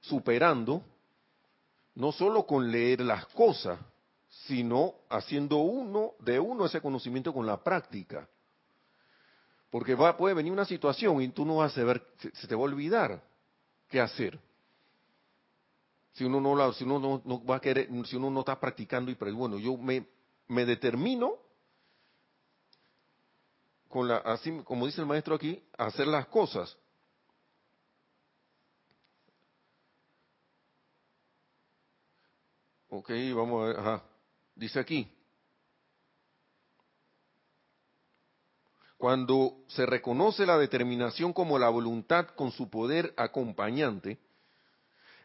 superando, no solo con leer las cosas, sino haciendo uno de uno ese conocimiento con la práctica. Porque va, puede venir una situación y tú no vas a saber, se te va a olvidar qué hacer si uno no si uno no, va a querer, si uno no está practicando y bueno, yo me, me determino con la, así como dice el maestro aquí, hacer las cosas. Ok, vamos a ver, ajá. Dice aquí, cuando se reconoce la determinación como la voluntad con su poder acompañante,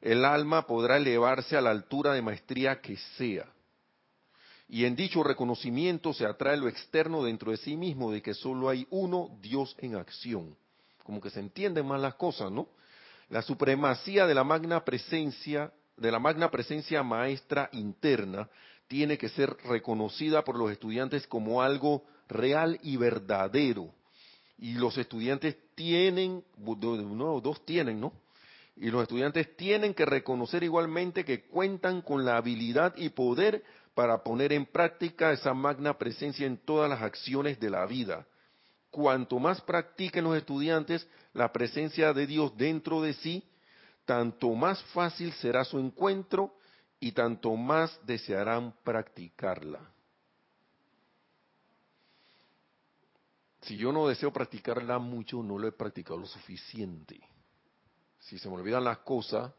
el alma podrá elevarse a la altura de maestría que sea. Y en dicho reconocimiento se atrae lo externo dentro de sí mismo de que solo hay uno Dios en acción. Como que se entienden más las cosas, ¿no? La supremacía de la magna presencia, de la magna presencia maestra interna, tiene que ser reconocida por los estudiantes como algo real y verdadero. Y los estudiantes tienen, no, dos tienen, ¿no? Y los estudiantes tienen que reconocer igualmente que cuentan con la habilidad y poder para poner en práctica esa magna presencia en todas las acciones de la vida. Cuanto más practiquen los estudiantes la presencia de Dios dentro de sí, tanto más fácil será su encuentro y tanto más desearán practicarla. Si yo no deseo practicarla mucho, no lo he practicado lo suficiente si se me olvidan las cosas,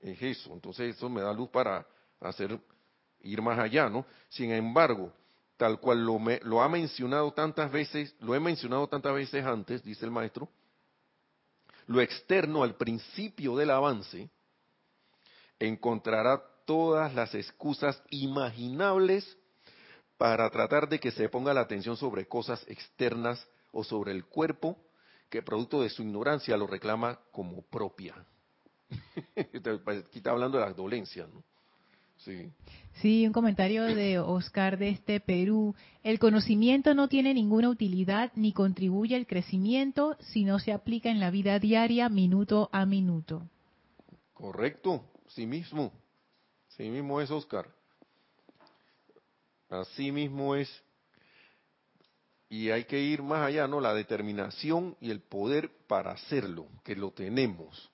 es eso. Entonces eso me da luz para hacer, ir más allá, ¿no? Sin embargo, tal cual lo, lo ha mencionado tantas veces, lo he mencionado tantas veces antes, dice el maestro, lo externo al principio del avance encontrará todas las excusas imaginables para tratar de que se ponga la atención sobre cosas externas o sobre el cuerpo que producto de su ignorancia lo reclama como propia. [LAUGHS] Aquí está hablando de las dolencias, ¿no? Sí. Sí, un comentario de Oscar de este Perú. El conocimiento no tiene ninguna utilidad ni contribuye al crecimiento si no se aplica en la vida diaria minuto a minuto. Correcto, sí mismo. Sí mismo es Oscar. Así mismo es. Y hay que ir más allá, ¿no? La determinación y el poder para hacerlo, que lo tenemos.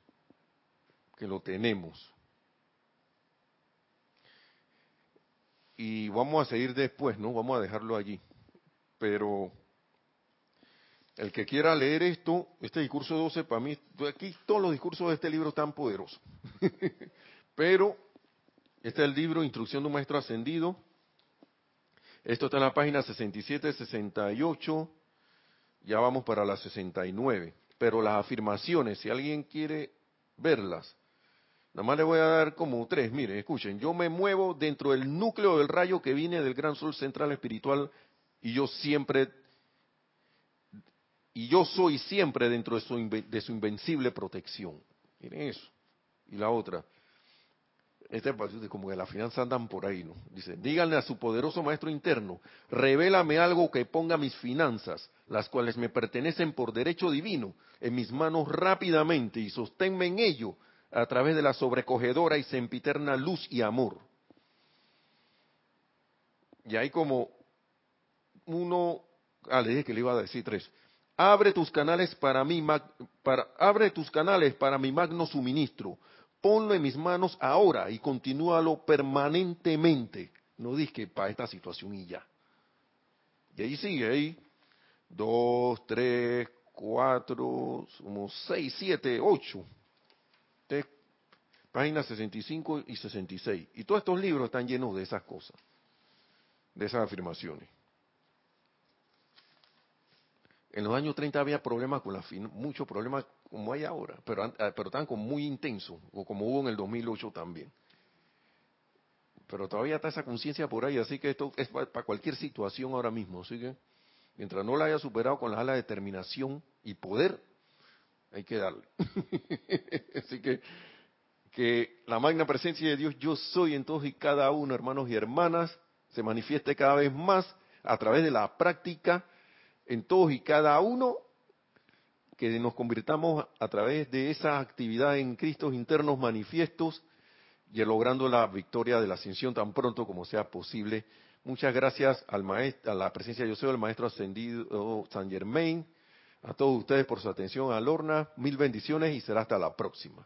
Que lo tenemos. y vamos a seguir después, ¿no? Vamos a dejarlo allí. Pero el que quiera leer esto, este discurso 12, para mí, aquí todos los discursos de este libro están poderosos. [LAUGHS] Pero este es el libro Instrucción de un Maestro Ascendido. Esto está en la página 67, 68. Ya vamos para la 69. Pero las afirmaciones, si alguien quiere verlas, Nada más le voy a dar como tres. Miren, escuchen, yo me muevo dentro del núcleo del rayo que viene del gran sol central espiritual y yo siempre, y yo soy siempre dentro de su, de su invencible protección. Miren eso. Y la otra, este como que las finanzas andan por ahí, ¿no? Dice, díganle a su poderoso maestro interno, revélame algo que ponga mis finanzas, las cuales me pertenecen por derecho divino, en mis manos rápidamente y sosténme en ello a través de la sobrecogedora y sempiterna luz y amor. Y hay como uno, ah, le dije que le iba a decir tres. Abre tus canales para mí, para, abre tus canales para mi magno suministro. Ponlo en mis manos ahora y continúalo permanentemente. No dije para esta situación y ya. Y ahí sigue, ahí. Dos, tres, cuatro, como seis, siete, ocho páginas 65 y 66. Y todos estos libros están llenos de esas cosas, de esas afirmaciones. En los años 30 había problemas con la muchos problemas como hay ahora, pero, ah, pero estaban como muy intensos, o como hubo en el 2008 también. Pero todavía está esa conciencia por ahí, así que esto es para cualquier situación ahora mismo. Así que mientras no la haya superado con la ala de determinación y poder, hay que darle. [LAUGHS] así que que la magna presencia de Dios, yo soy en todos y cada uno, hermanos y hermanas, se manifieste cada vez más a través de la práctica en todos y cada uno, que nos convirtamos a través de esa actividad en Cristos internos manifiestos y logrando la victoria de la ascensión tan pronto como sea posible. Muchas gracias al maestro, a la presencia de Dios, al maestro ascendido San Germain, a todos ustedes por su atención a Lorna, mil bendiciones y será hasta la próxima.